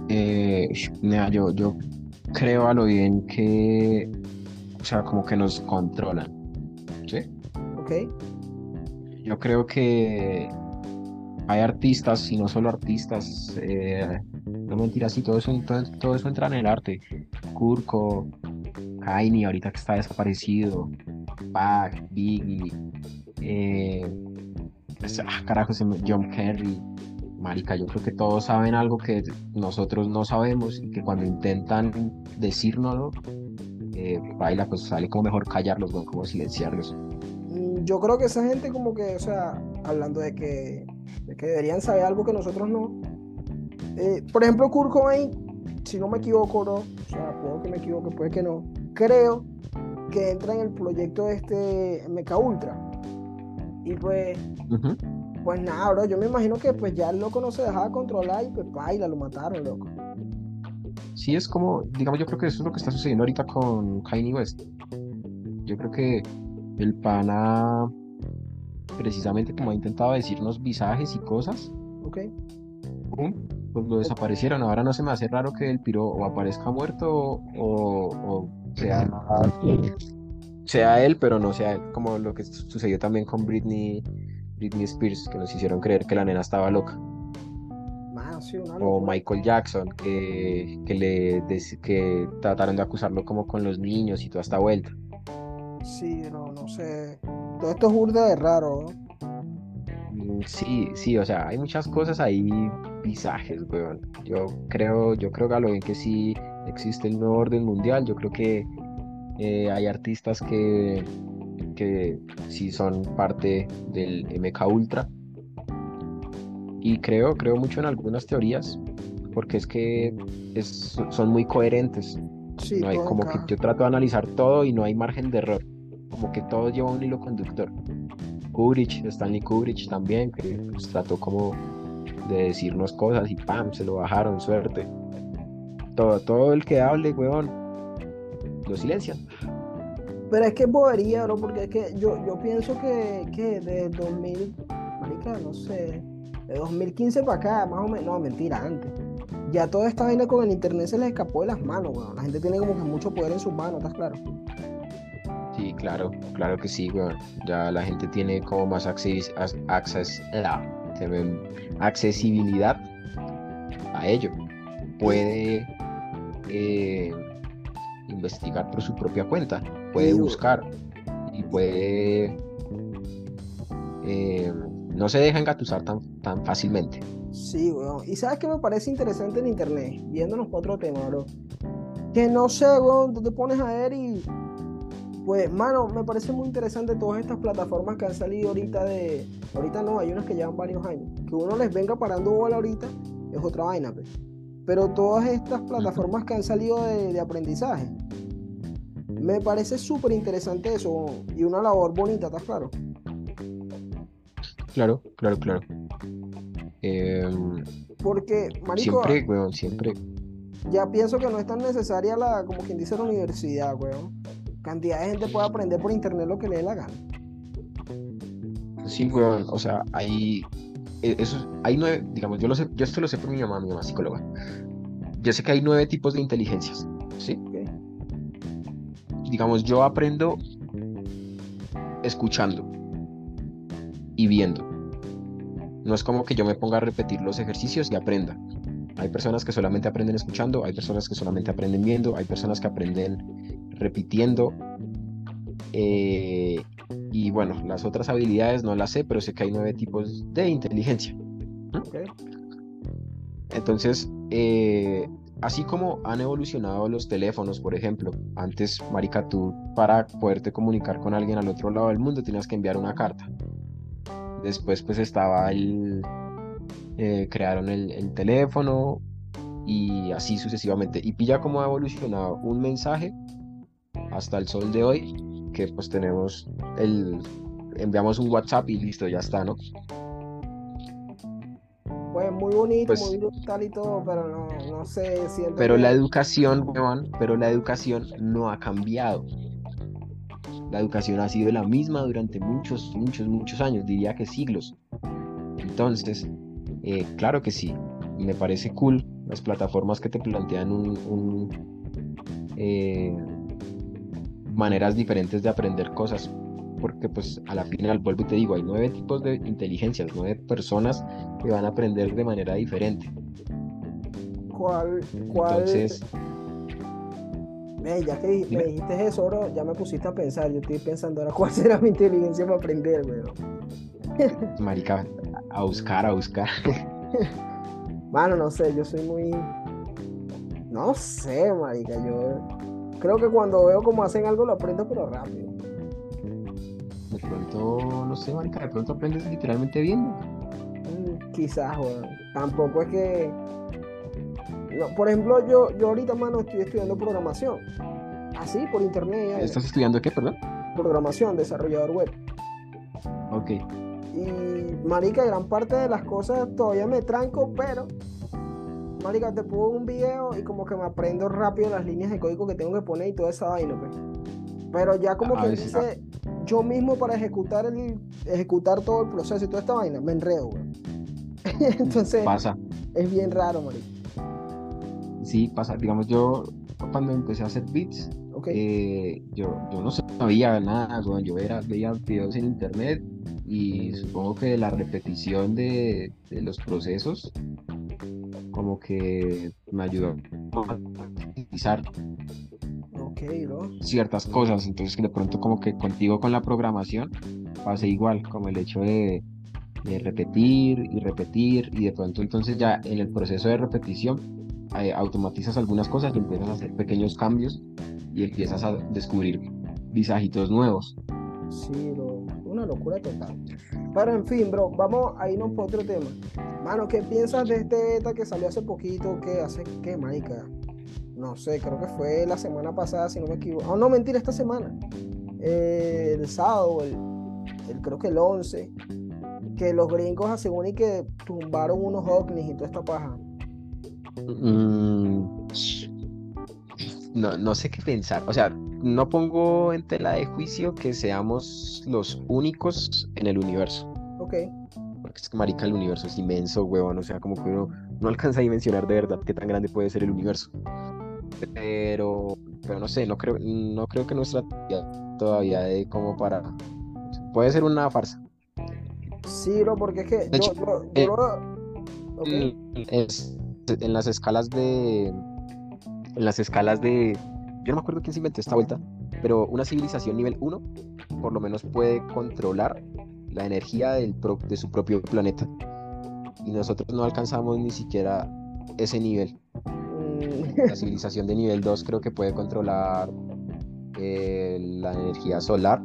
Eh, mira, yo, yo creo a lo bien que, o sea, como que nos controlan, ¿sí?
Ok.
Yo creo que hay artistas y no solo artistas, eh, no mentiras, sí, todo eso, todo, eso entra en el arte. Kurko, Kaini, ahorita que está desaparecido, Pac, Biggie, eh, pues, ah, carajo, John Kerry, marica, yo creo que todos saben algo que nosotros no sabemos y que cuando intentan decírnoslo, eh, baila, pues sale como mejor callarlos, como silenciarlos.
Mm, yo creo que esa gente como que, o sea, hablando de que, que deberían saber algo que nosotros no. Eh, por ejemplo, Kurt Cobain, si no me equivoco, no, o sea, puedo que me equivoque, puede que no, creo que entra en el proyecto este MK Ultra. Y pues, pues nada, bro, yo me imagino que pues ya el loco no se dejaba controlar y pues baila, lo mataron, loco.
Sí, es como, digamos, yo creo que eso es lo que está sucediendo ahorita con Kanye West. Yo creo que el pana, precisamente como ha intentado decirnos visajes y cosas,
ok
pues lo desaparecieron. Ahora no se me hace raro que el piro o aparezca muerto o, sea, sea él, pero no sea él, como lo que sucedió también con Britney, Britney Spears, que nos hicieron creer que la nena estaba loca. o Michael Jackson, que, que, le que trataron de acusarlo como con los niños y toda esta vuelta.
Sí, no, no sé. Todo esto es burda de raro,
mm, Sí, sí, o sea, hay muchas cosas ahí visajes, weón. Yo creo, yo creo, Galo, que sí existe el nuevo orden mundial. Yo creo que eh, hay artistas que, que sí son parte del MK Ultra. Y creo, creo mucho en algunas teorías, porque es que es, son muy coherentes. no hay, como que yo trato de analizar todo y no hay margen de error. Como que todo lleva un hilo conductor. Kubrick, Stanley Kubrick también, que pues, trató como de decirnos cosas y ¡pam! se lo bajaron, suerte. Todo, todo el que hable, weón, lo silencian.
Pero es que bobería, ¿no? Porque es que yo, yo pienso que, que de 2000, marica, no sé, de 2015 para acá, más o menos, no, mentira, antes. Ya toda esta vaina con el internet se les escapó de las manos, weón. La gente tiene como que mucho poder en sus manos, ¿estás claro?
Sí, claro, claro que sí, weón. Ya la gente tiene como más access, la, accesibilidad a ello. Puede eh, investigar por su propia cuenta. Puede buscar y puede... Eh, no se deja engatusar tan, tan fácilmente.
Sí, weón. Y sabes qué me parece interesante en internet, viéndonos por otro tema, bro. Que no sé, weón, tú te pones a ver y. Pues, mano, me parece muy interesante todas estas plataformas que han salido ahorita de. Ahorita no, hay unas que llevan varios años. Que uno les venga parando bola ahorita es otra vaina, pues. Pero todas estas plataformas que han salido de, de aprendizaje, me parece súper interesante eso y una labor bonita, ¿estás claro?
Claro, claro, claro. Em,
Porque, marico,
siempre, weón, siempre.
ya pienso que no es tan necesaria la, como quien dice, la universidad, weón. Cantidad de gente puede aprender por internet lo que le dé la gana.
Sí, weón, o sea, hay, e- eso, hay nueve, digamos, yo lo sé, yo esto lo sé por mi mamá, mi mamá psicóloga. Yo sé que hay nueve tipos de inteligencias, ¿sí? Digamos, yo aprendo escuchando y viendo. No es como que yo me ponga a repetir los ejercicios y aprenda. Hay personas que solamente aprenden escuchando, hay personas que solamente aprenden viendo, hay personas que aprenden repitiendo. eh, y bueno, las otras habilidades no las sé, pero sé que hay nueve tipos de inteligencia. Entonces, eh, así como han evolucionado los teléfonos, por ejemplo, antes, marica, tú para poderte comunicar con alguien al otro lado del mundo tenías que enviar una carta. Después, pues estaba el, eh, crearon el, el teléfono y así sucesivamente. Y pilla cómo ha evolucionado un mensaje hasta el sol de hoy, que pues tenemos el, enviamos un WhatsApp y listo, ya está, ¿no?
Muy bonito,
Pues-
muy brutal y todo, pero no, no sé, siento
Pero
que-
la educación, weón, pero la educación no ha cambiado. La educación ha sido la misma durante muchos, muchos, muchos años, diría que siglos. Entonces, eh, claro que sí, me parece cool las plataformas que te plantean un, un, eh, maneras diferentes de aprender cosas, porque pues a la final, vuelvo y te digo, hay nueve tipos de inteligencias, nueve personas que van a aprender de manera diferente.
¿Cuál, cuál...
Entonces,
ya que me dijiste eso, bro, ya me pusiste a pensar. Yo estoy pensando ahora cuál será mi inteligencia para aprender, weón.
marica, a buscar, a buscar.
Mano, no sé, yo soy muy. No sé, marica. Yo creo que cuando veo cómo hacen algo lo aprendo, pero rápido.
Pronto, no sé, marica, de pronto aprendes literalmente viendo.
Mm, Quizás, weón. Tampoco es que. No, por ejemplo, yo, yo ahorita, mano, estoy estudiando programación. Así, por internet. ya,
¿Estás estudiando qué, perdón?
Programación, desarrollador web.
Ok.
Y, marica, gran parte de las cosas todavía me tranco, pero. Marica, te pongo un video y como que me aprendo rápido las líneas de código que tengo que poner y toda esa vaina, pues. Pero ya como que dice, yo mismo para ejecutar el, ejecutar todo el proceso y toda esta vaina, me enredo, güey. Entonces,
Pasa.
es bien raro, marica.
Sí, pasa. Digamos, yo cuando empecé a hacer beats,
Ok.
eh, yo, yo no sabía nada, weón. Yo era, veía videos en internet y supongo que la repetición de, de los procesos como que me ayudó a utilizar ciertas cosas, entonces de pronto como que contigo con la programación pasa igual, como el hecho de, de repetir y repetir y de pronto entonces ya en el proceso de repetición eh, automatizas algunas cosas y empiezas a hacer pequeños cambios y empiezas a descubrir visajitos nuevos.
Sí, bro. Una locura total. Pero en fin, bro, vamos a irnos por otro tema. Mano, ¿qué piensas de este beta que salió hace poquito? ¿Qué hace? ¿Qué, marica? No sé, creo que fue la semana pasada, si no me equivoco. Oh, no, mentira, esta semana. Eh, el sábado, el- creo que el 11. Que los gringos aseguran y que tumbaron unos ovnis y toda esta paja.
Mm, no, no sé qué pensar, o sea, no pongo en tela de juicio que seamos los únicos en el universo.
Ok.
Porque es que, marica, el universo es inmenso, huevón. O sea, como que uno no alcanza a dimensionar de verdad qué tan grande puede ser el universo. Pero, pero no sé, no creo, no creo que nuestra todavía de como para. Puede ser una farsa.
Sí, bro, porque es que
De
yo,
hecho,
yo,
eh,
lo-.
Es- en las escalas de. En las escalas de. Yo no me acuerdo quién se inventó esta vuelta. pero una civilización nivel 1 por lo menos puede controlar la energía del de su propio planeta. Y nosotros no alcanzamos ni siquiera ese nivel. Mm. La civilización de nivel 2 creo que puede controlar eh, la energía solar.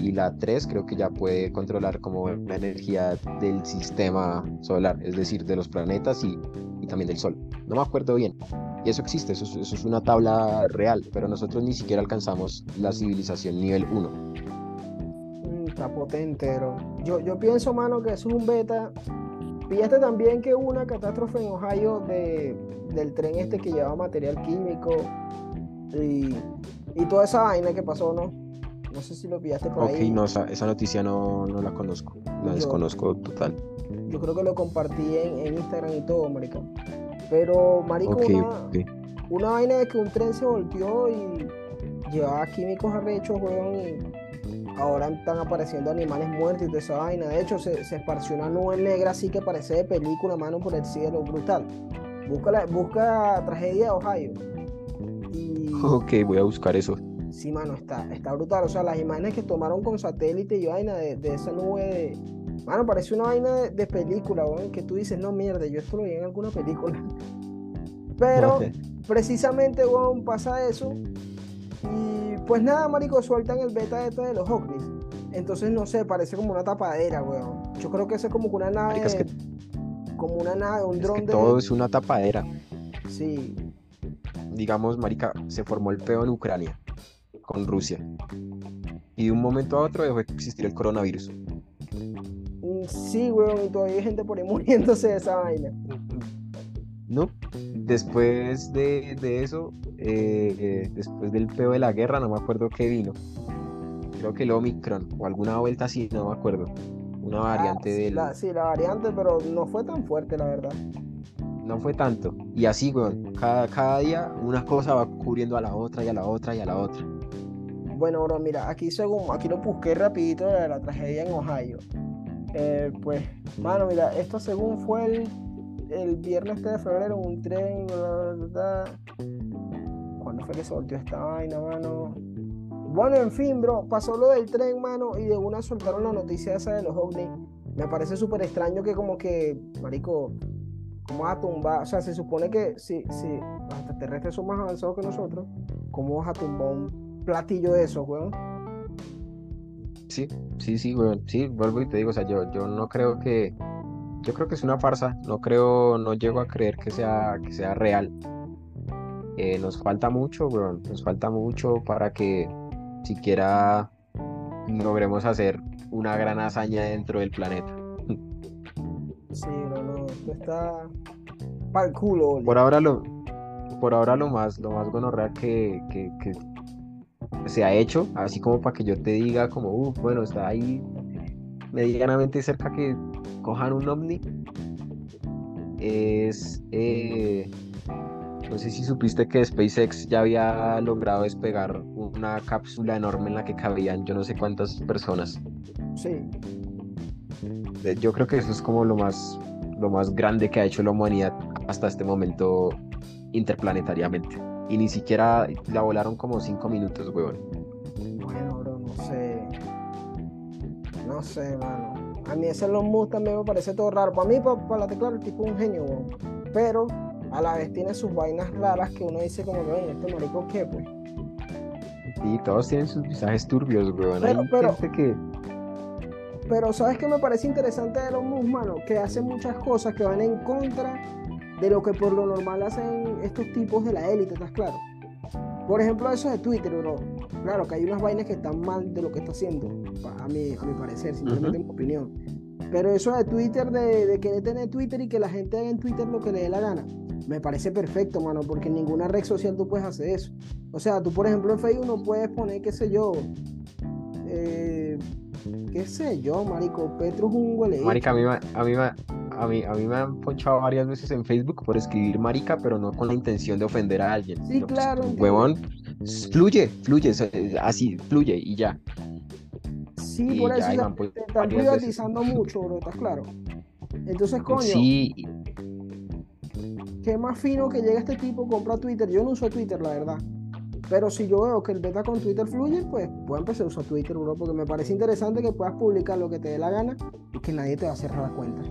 Y la 3 creo que ya puede controlar como la energía del sistema solar, es decir, de los planetas y, y también del Sol. No me acuerdo bien. Y eso existe, eso, eso, es una tabla real, pero nosotros ni siquiera alcanzamos la civilización nivel 1.
Mm, está potente, pero yo, yo pienso, mano, que eso es un beta. Fíjate también que hubo una catástrofe en Ohio de, del tren este que llevaba material químico y, y toda esa vaina que pasó, ¿no? No sé si lo pillaste por ahí.
Ok, no, esa, esa noticia no, no, la conozco, la desconozco total.
Yo creo que lo compartí en, en Instagram y todo, marica. Pero, marico, una, vaina de que un tren se volteó y llevaba químicos arrechos, weón, y ahora están apareciendo animales muertos y toda esa vaina. De hecho, se, se esparció una nube negra así que parece de película, mano, por el cielo, brutal. Busca, la, busca tragedia de Ohio.
Ok, voy a buscar eso.
Sí, mano, está, está brutal. O sea, las imágenes que tomaron con satélite y vaina de, de esa nube de Mano, parece una vaina de, película, weón, que tú dices, no, mierda, yo esto lo vi en alguna película. Pero precisamente, weón, pasa eso. Y pues nada, marico, sueltan el beta este de los ovnis. Entonces, no sé, parece como una tapadera, weón. Yo creo que eso es como una nave... Como una nave, un dron
de... Todo es una tapadera.
Sí.
Digamos, marica, se formó el peo en Ucrania, con Rusia. Y de un momento a otro dejó de existir el coronavirus.
Sí, weón, y todavía hay gente por ahí muriéndose de esa vaina.
No, después de, eso, eh, eh, después del peo de la guerra, no me acuerdo qué vino. Creo que el Omicron o alguna vuelta así, no me acuerdo. Una ah, variante de
La, sí, la variante, pero no fue tan fuerte, la verdad.
No fue tanto. Y así, weón, cada, cada día una cosa va cubriendo a la otra y a la otra y a la otra.
Bueno, bro, mira, aquí según, aquí lo busqué rapidito de la tragedia en Ohio. Eh, pues, mano, mira, esto según fue el, el viernes de febrero, un tren, ¿Cuándo fue que se volteó esta vaina, mano? Bueno, en fin, bro, pasó lo del tren, mano, y de una soltaron la noticia esa de los ovnis. Me parece súper extraño que como que, marico, ¿cómo vas a tumbar? O sea, se supone que si, si los extraterrestres son más avanzados que nosotros, ¿cómo vas a tumbar un platillo de eso, weón?
Sí, sí, sí, güey. Sí, vuelvo y te digo, o sea, yo, yo no creo que. Yo creo que es una farsa. No creo, no llego a creer que sea, que sea real. Eh, nos falta mucho, güey. Nos falta mucho para que siquiera logremos hacer una gran hazaña dentro del planeta.
Sí, no, no. Está para el culo.
Por ahora lo, por ahora lo más, lo más gonorrea que, que, que, se ha hecho, así como para que yo te diga como, uh, bueno, está ahí medianamente cerca que cojan un ovni, es, eh, no sé si supiste que SpaceX ya había logrado despegar una cápsula enorme en la que cabían yo no sé cuántas personas.
Sí.
Yo creo que eso es como lo más, lo más grande que ha hecho la humanidad hasta este momento interplanetariamente. Y ni siquiera la volaron como cinco minutos, weón.
Bueno, bro, no sé. No sé, mano. A mí ese Elon Musk también me parece todo raro. Para mí, para, la tecla, el tipo es un genio, weón. Pero a la vez tiene sus vainas raras que uno dice como, ven, este marico, ¿qué, pues?
Sí, todos tienen sus mensajes turbios, weón. Pero, Hay pero, gente que...
Pero, ¿sabes qué me parece interesante de Elon Musk, mano? Que hace muchas cosas que van en contra de lo que por lo normal hacen estos tipos de la élite, ¿estás claro? Por ejemplo, eso de Twitter, bro. Claro que hay unas vainas que están mal de lo que está haciendo, a mi, a mi parecer, simplemente uh mi opinión. Pero eso de Twitter, de, de, querer tener Twitter y que la gente haga en Twitter lo que le dé la gana, me parece perfecto, mano, porque en ninguna red social tú puedes hacer eso. O sea, tú, por ejemplo, en Facebook no puedes poner, qué sé yo, eh, qué sé yo, marico, Petro es un huele.
Marica, a mí, a mí, a mí, a mí me han ponchado varias veces en Facebook por escribir marica, pero no con la intención de ofender a alguien.
Sí, pues, claro.
huevón, fluye, fluye, así, fluye y ya.
Sí, por eso te, están privatizando mucho, bro, ¿estás claro? Entonces, coño.
Sí.
Qué más fino que llega este tipo, compra Twitter. Yo no uso Twitter, la verdad. Pero si yo veo que el beta con Twitter fluye, pues voy a empezar a usar Twitter, bro, porque me parece interesante que puedas publicar lo que te dé la gana y que nadie te va a cerrar la cuenta.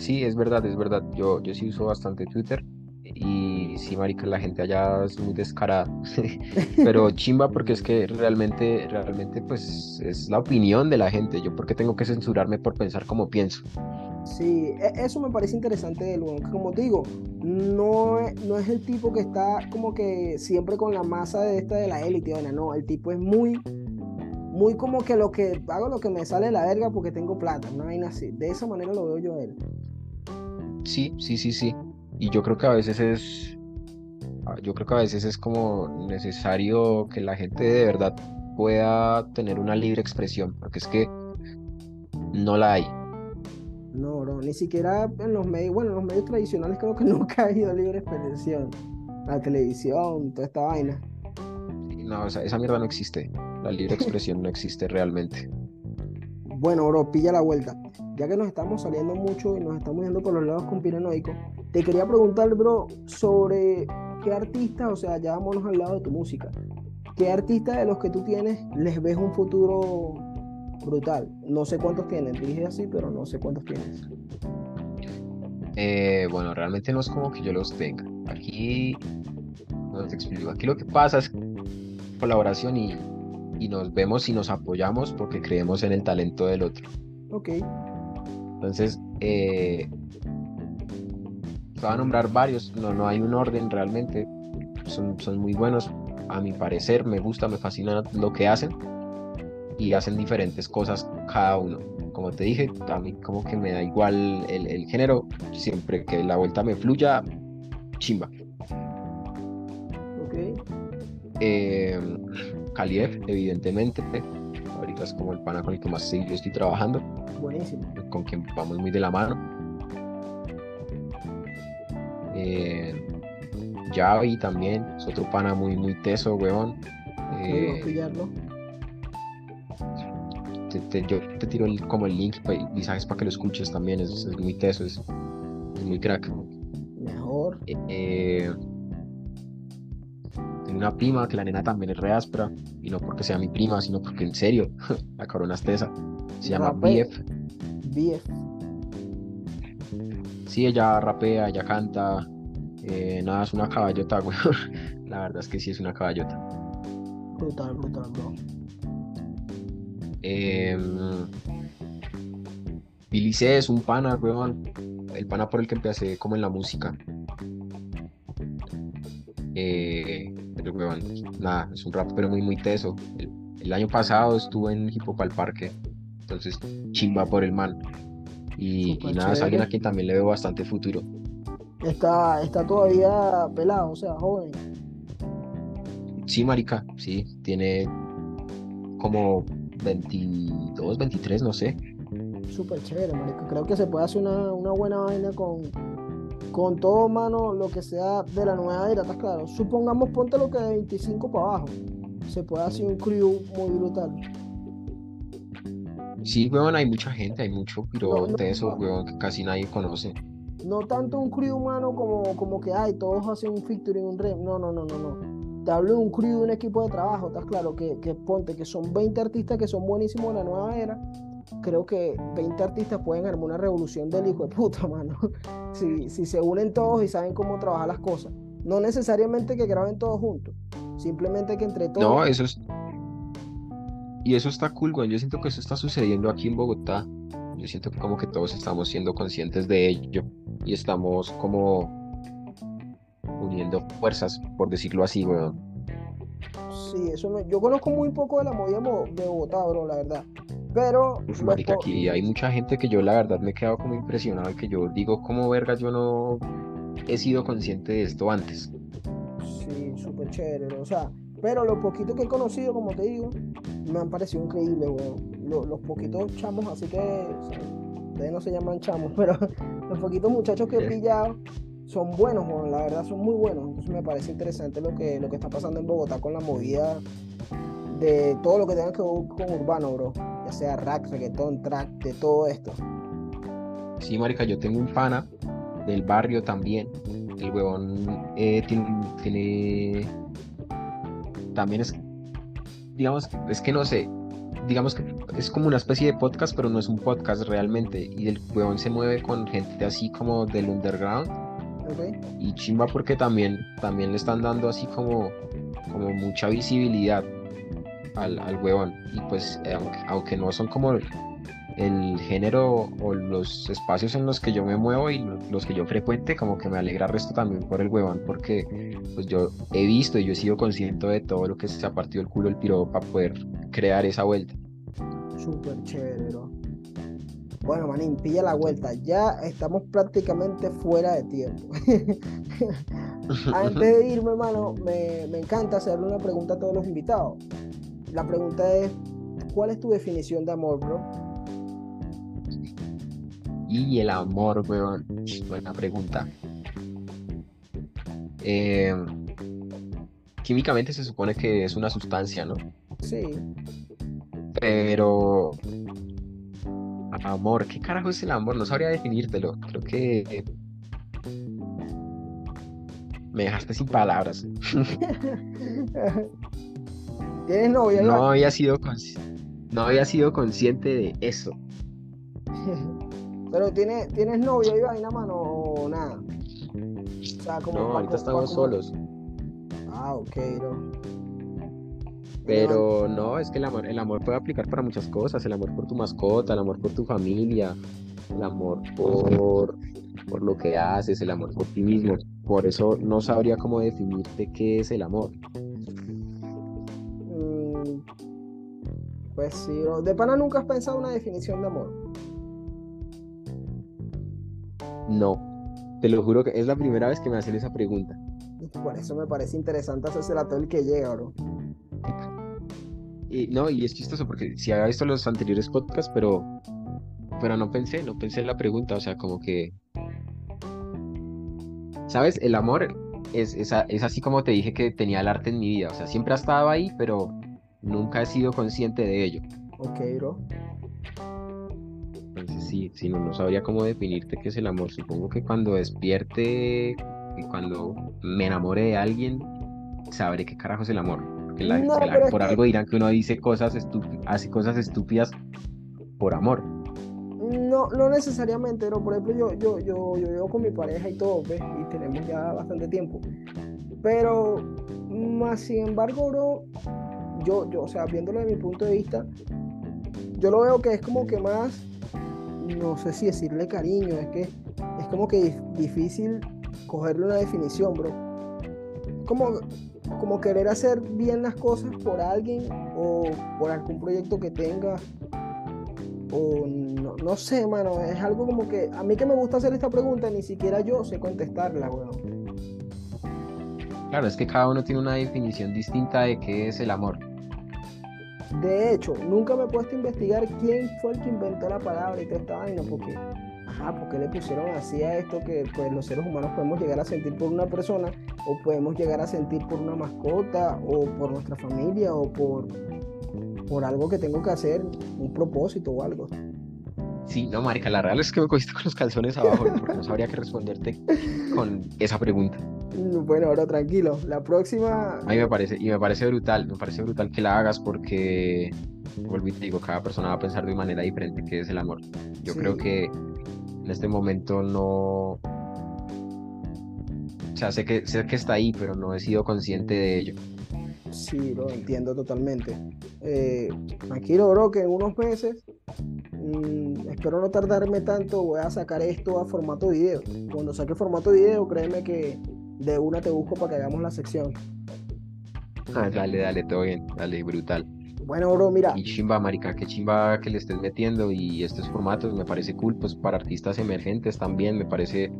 Sí, es verdad, es verdad. Yo, yo sí uso bastante Twitter y sí, marica, la gente allá es muy descarada. Pero chimba porque es que realmente, realmente, pues es la opinión de la gente. Yo porque tengo que censurarme por pensar como pienso.
Sí, e, eso me parece interesante de luego. Como te digo, no es, no es el tipo que está como que siempre con la masa de esta de la élite, no, el tipo es muy, muy como que lo que hago lo que me sale de la verga porque tengo plata, una vaina así. De esa manera lo veo yo a él.
Sí, sí, sí, sí. Y yo creo que a veces es, ah, yo creo que a veces es como necesario que la gente de verdad pueda tener una libre expresión, porque es que no la hay.
No, bro, ni siquiera en los medios, bueno, en los medios tradicionales creo que nunca ha habido libre expresión. La televisión, toda esta vaina.
No, esa, esa mierda no existe. La libre expresión no existe realmente.
Bueno, bro, pilla la vuelta. Ya que nos estamos saliendo mucho y nos estamos yendo por los lados conspiranoicos, te quería preguntar, bro, sobre qué artistas, o sea, ya vámonos al lado de tu música. ¿Qué artistas de los que tú tienes les ves un futuro brutal. No sé cuántos tienes, dije así, pero no sé cuántos tienes.
Eh, bueno, realmente no es como que yo los tenga. Aquí, no te explico, aquí lo que pasa es colaboración y, y nos vemos y nos apoyamos porque creemos en el talento del otro.
Ok.
Entonces, eh, a nombrar varios, no, no hay un orden realmente, son, son muy buenos, a mi parecer, me gusta, me fascina lo que hacen y hacen diferentes cosas cada uno. Como te dije, a mí como que me da igual el, género, siempre que la vuelta me fluya, chimba.
Ok.
Eh, evidentemente. Ahorita es como el pana con el que más yo estoy trabajando.
Buenísimo.
Con quien vamos muy de la mano. Eh, Javi también, es otro pana muy, muy teso, weón.
Eh,
yo te tiro como el link y sabes para que lo escuches también, es, muy teso, es, muy crack.
Mejor.
Eh, eh, tengo una prima que la nena también es re áspera, y no porque sea mi prima, sino porque en serio, la corona es tesa. Se llama BF.
BF.
Sí, ella rapea, ella canta. Eh, nada, es una caballota, güey. La verdad es que sí es una caballota.
Brutal, brutal, bro.
Eh, Billy C es un pana, weón. El pana por el que empecé como en la música. Eh, nada, es un rap pero muy, muy teso. El, año pasado estuve en Hip Hop al Parque. Entonces, chimba por el man. Y, nada, es alguien a quien también le veo bastante futuro.
Está, está todavía pelado, o sea, joven.
Sí, marica, sí, tiene como 22, 23, no sé.
Súper chévere, marico. Creo que se puede hacer una, buena vaina con, con todo, mano, lo que sea de la nueva era, ¿estás claro? Supongamos, ponte lo que de 25 para abajo. Se puede hacer un crew muy brutal.
Sí, weón, hay mucha gente, hay mucho pero de eso, weón, que casi nadie conoce.
No tanto un crew humano como, como que hay, todos hacen un featuring, un rem. No, no, no, no, no te hablo de un crew, de un equipo de trabajo, estás claro, que, que, ponte que son 20 artistas que son buenísimos en la nueva era. Creo que 20 artistas pueden armar una revolución del hijo de puta, mano. si, si se unen todos y saben cómo trabajar las cosas. No necesariamente que graben todos juntos, simplemente que entre todos.
No, eso es. Y eso está cool, güey. Yo siento que eso está sucediendo aquí en Bogotá. Yo siento que como que todos estamos siendo conscientes de ello y estamos como uniendo fuerzas, por decirlo así, weón.
Sí, eso yo conozco muy poco de la movida de Bogotá, bro, la verdad. Pero.
aquí hay mucha gente que yo, la verdad, me he quedado como impresionado. Que yo digo, como verga, yo no he sido consciente de esto antes.
Sí, súper chévere, o sea. Pero lo poquito que he conocido, como te digo, me han parecido increíbles, weón. Los, poquitos chamos, así que. ustedes no se llaman chamos, pero los poquitos muchachos que he pillado son buenos, la verdad son muy buenos. Entonces me parece interesante lo que, lo que está pasando en Bogotá con la movida de todo lo que tenga que ver con urbano, bro. Sea rap, reggaetón, track, de todo esto.
Sí, marica, yo tengo un pana del barrio también. El huevón eh, tiene, también es, digamos, es que no sé, digamos que es como una especie de podcast, pero no es un podcast realmente. Y el huevón se mueve con gente así como del underground. Y chimba porque también, también le están dando así como, como mucha visibilidad al, al huevón. Y pues, eh, aunque, no son como el género o los espacios en los que yo me muevo y los que yo frecuente, como que me alegra resto también por el huevón, porque pues yo he visto y yo he sido consciente de todo lo que se ha partido el culo el piro para poder crear esa vuelta.
Súper chévere, Bueno, manín, pilla la vuelta. Ya estamos prácticamente fuera de tiempo. Antes de irme, hermano, me, me encanta hacerle una pregunta a todos los invitados. La pregunta es, ¿cuál es tu definición de amor, bro?
Y el amor, weón. Buena pregunta. Eh, químicamente se supone que es una sustancia, ¿no?
Sí.
Pero. Amor, ¿qué carajo es el amor? No sabría definírtelo. Creo que. Me dejaste sin palabras.
¿Tienes novia?
No había sido no había sido consciente de eso.
Pero ¿tienes, ¿tienes novia y vaina, mano, o nada?
O sea, como no, ahorita estamos solos.
Ah, ok, bro.
Pero no, es que el amor, el amor puede aplicar para muchas cosas, el amor por tu mascota, el amor por tu familia, el amor por, por lo que haces, el amor por ti mismo. Por eso no sabría cómo definirte qué es el amor.
Pues sí, de pana nunca has pensado una definición de amor.
No, te lo juro que es la primera vez que me hacen esa pregunta.
Por eso me parece interesante hacerse a todo el que llega, bro.
Y, no, y es chistoso porque si había visto los anteriores podcasts, pero, pero no pensé, no pensé en la pregunta, o sea, como que... ¿Sabes? El amor es, es, así como te dije que tenía el arte en mi vida, o sea, siempre ha estado ahí, pero nunca he sido consciente de ello.
Ok, bro.
Entonces sí, sí no, no sabría cómo definirte qué es el amor. Supongo que cuando despierte y cuando me enamore de alguien, sabré qué carajo es el amor por algo dirán que uno dice cosas hace cosas estúpidas por amor.
No, no necesariamente, pero por ejemplo yo, yo, yo, yo vivo con mi pareja y todo, ¿ves? Y tenemos ya bastante tiempo. Pero, más sin embargo, bro, yo, yo, o sea, viéndolo de mi punto de vista, yo lo veo que es como que más, no sé si decirle cariño, es que es como que difícil cogerle una definición, bro. Como como querer hacer bien las cosas por alguien o por algún proyecto que tenga. O no, no sé, mano, es algo como que a mí que me gusta hacer esta pregunta, ni siquiera yo sé contestarla, weón.
Claro, es que cada uno tiene una definición distinta de qué es el amor.
De hecho, nunca me he puesto a investigar quién fue el que inventó la palabra y toda esta vaina, porque ajá, ¿por qué le pusieron así a esto que pues los seres humanos podemos llegar a sentir por una persona o podemos llegar a sentir por una mascota o por nuestra familia o por, por algo que tengo que hacer, un propósito o algo?
Sí, no, marica, la real es que me cogiste con los calzones abajo porque no sabría qué responderte con esa pregunta.
Bueno, ahora tranquilo. La próxima.
A mí me parece, y me parece brutal, me parece brutal que la hagas porque, vuelvo y te digo, cada persona va a pensar de manera diferente qué es el amor. Yo creo que en este momento no... O sea, sé que, sé que está ahí, pero no he sido consciente de ello.
Sí, lo entiendo totalmente. Eh, tranquilo, bro, que en unos meses, mm, espero no tardarme tanto, voy a sacar esto a formato video. Cuando saque formato video, créeme que de una te busco para que hagamos la sección.
Ah, dale, dale, todo bien, dale, brutal.
Bueno, bro, mira.
Y chimba, marica, qué chimba que le estés metiendo y estos formatos me parece cool, pues para artistas emergentes también me parece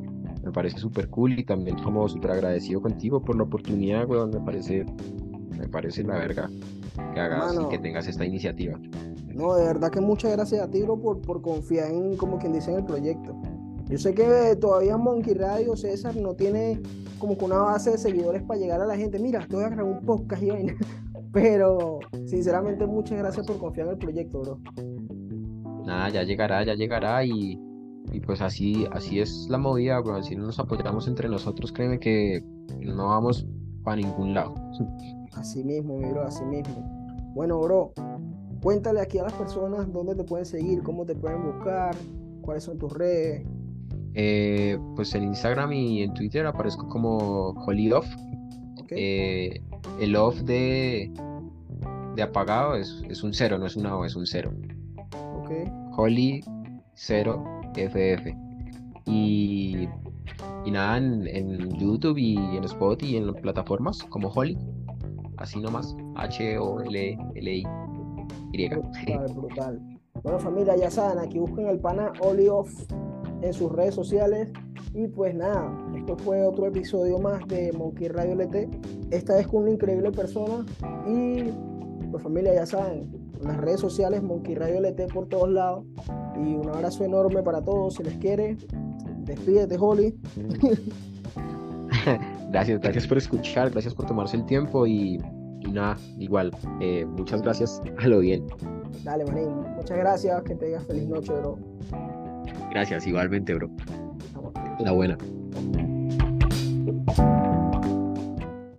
me parece súper cool y también como súper agradecido contigo por la oportunidad, weón, me parece me parece la verga que hagas y que tengas esta iniciativa.
No, de verdad que muchas gracias a ti, bro, por, por confiar en, como quien dice, en el proyecto. Yo sé que todavía Monkey Radio, César, no tiene como que una base de seguidores para llegar a la gente. Mira, te voy a grabar un podcast y vaina. Pero, sinceramente, muchas gracias por confiar en el proyecto, bro.
Nada, ya llegará, ya llegará y, pues así, así es la movida, bro. Así nos apoyamos entre nosotros, créeme que no vamos para ningún lado.
Así mismo, mi bro, así mismo. Bueno, bro, cuéntale aquí a las personas dónde te pueden seguir, cómo te pueden buscar, cuáles son tus redes.
Eh, pues en Instagram y en Twitter aparezco como Holy Off. Eh, el off de, de apagado es, es, un cero, no es una O, es un cero.
Okay.
Holly 0 FF. Y, y nada, en, en, YouTube y en Spotify y en las plataformas como Holly. Así nomás. H-O-L-L-I.
Brutal, brutal. Bueno, familia, ya saben, aquí busquen el pana Holly Off en sus redes sociales. Y pues nada, esto fue otro episodio más de Monkey Radio LT. Esta vez con una increíble persona. Y pues familia, ya saben, en las redes sociales Monkey Radio LT por todos lados. Y un abrazo enorme para todos. Si les quiere, despídete, Holly.
gracias, gracias por escuchar, gracias por tomarse el tiempo y, nada, igual, eh, muchas gracias a lo bien.
Dale, manín, muchas gracias, que tengas feliz noche, bro.
Gracias, igualmente, bro. La buena.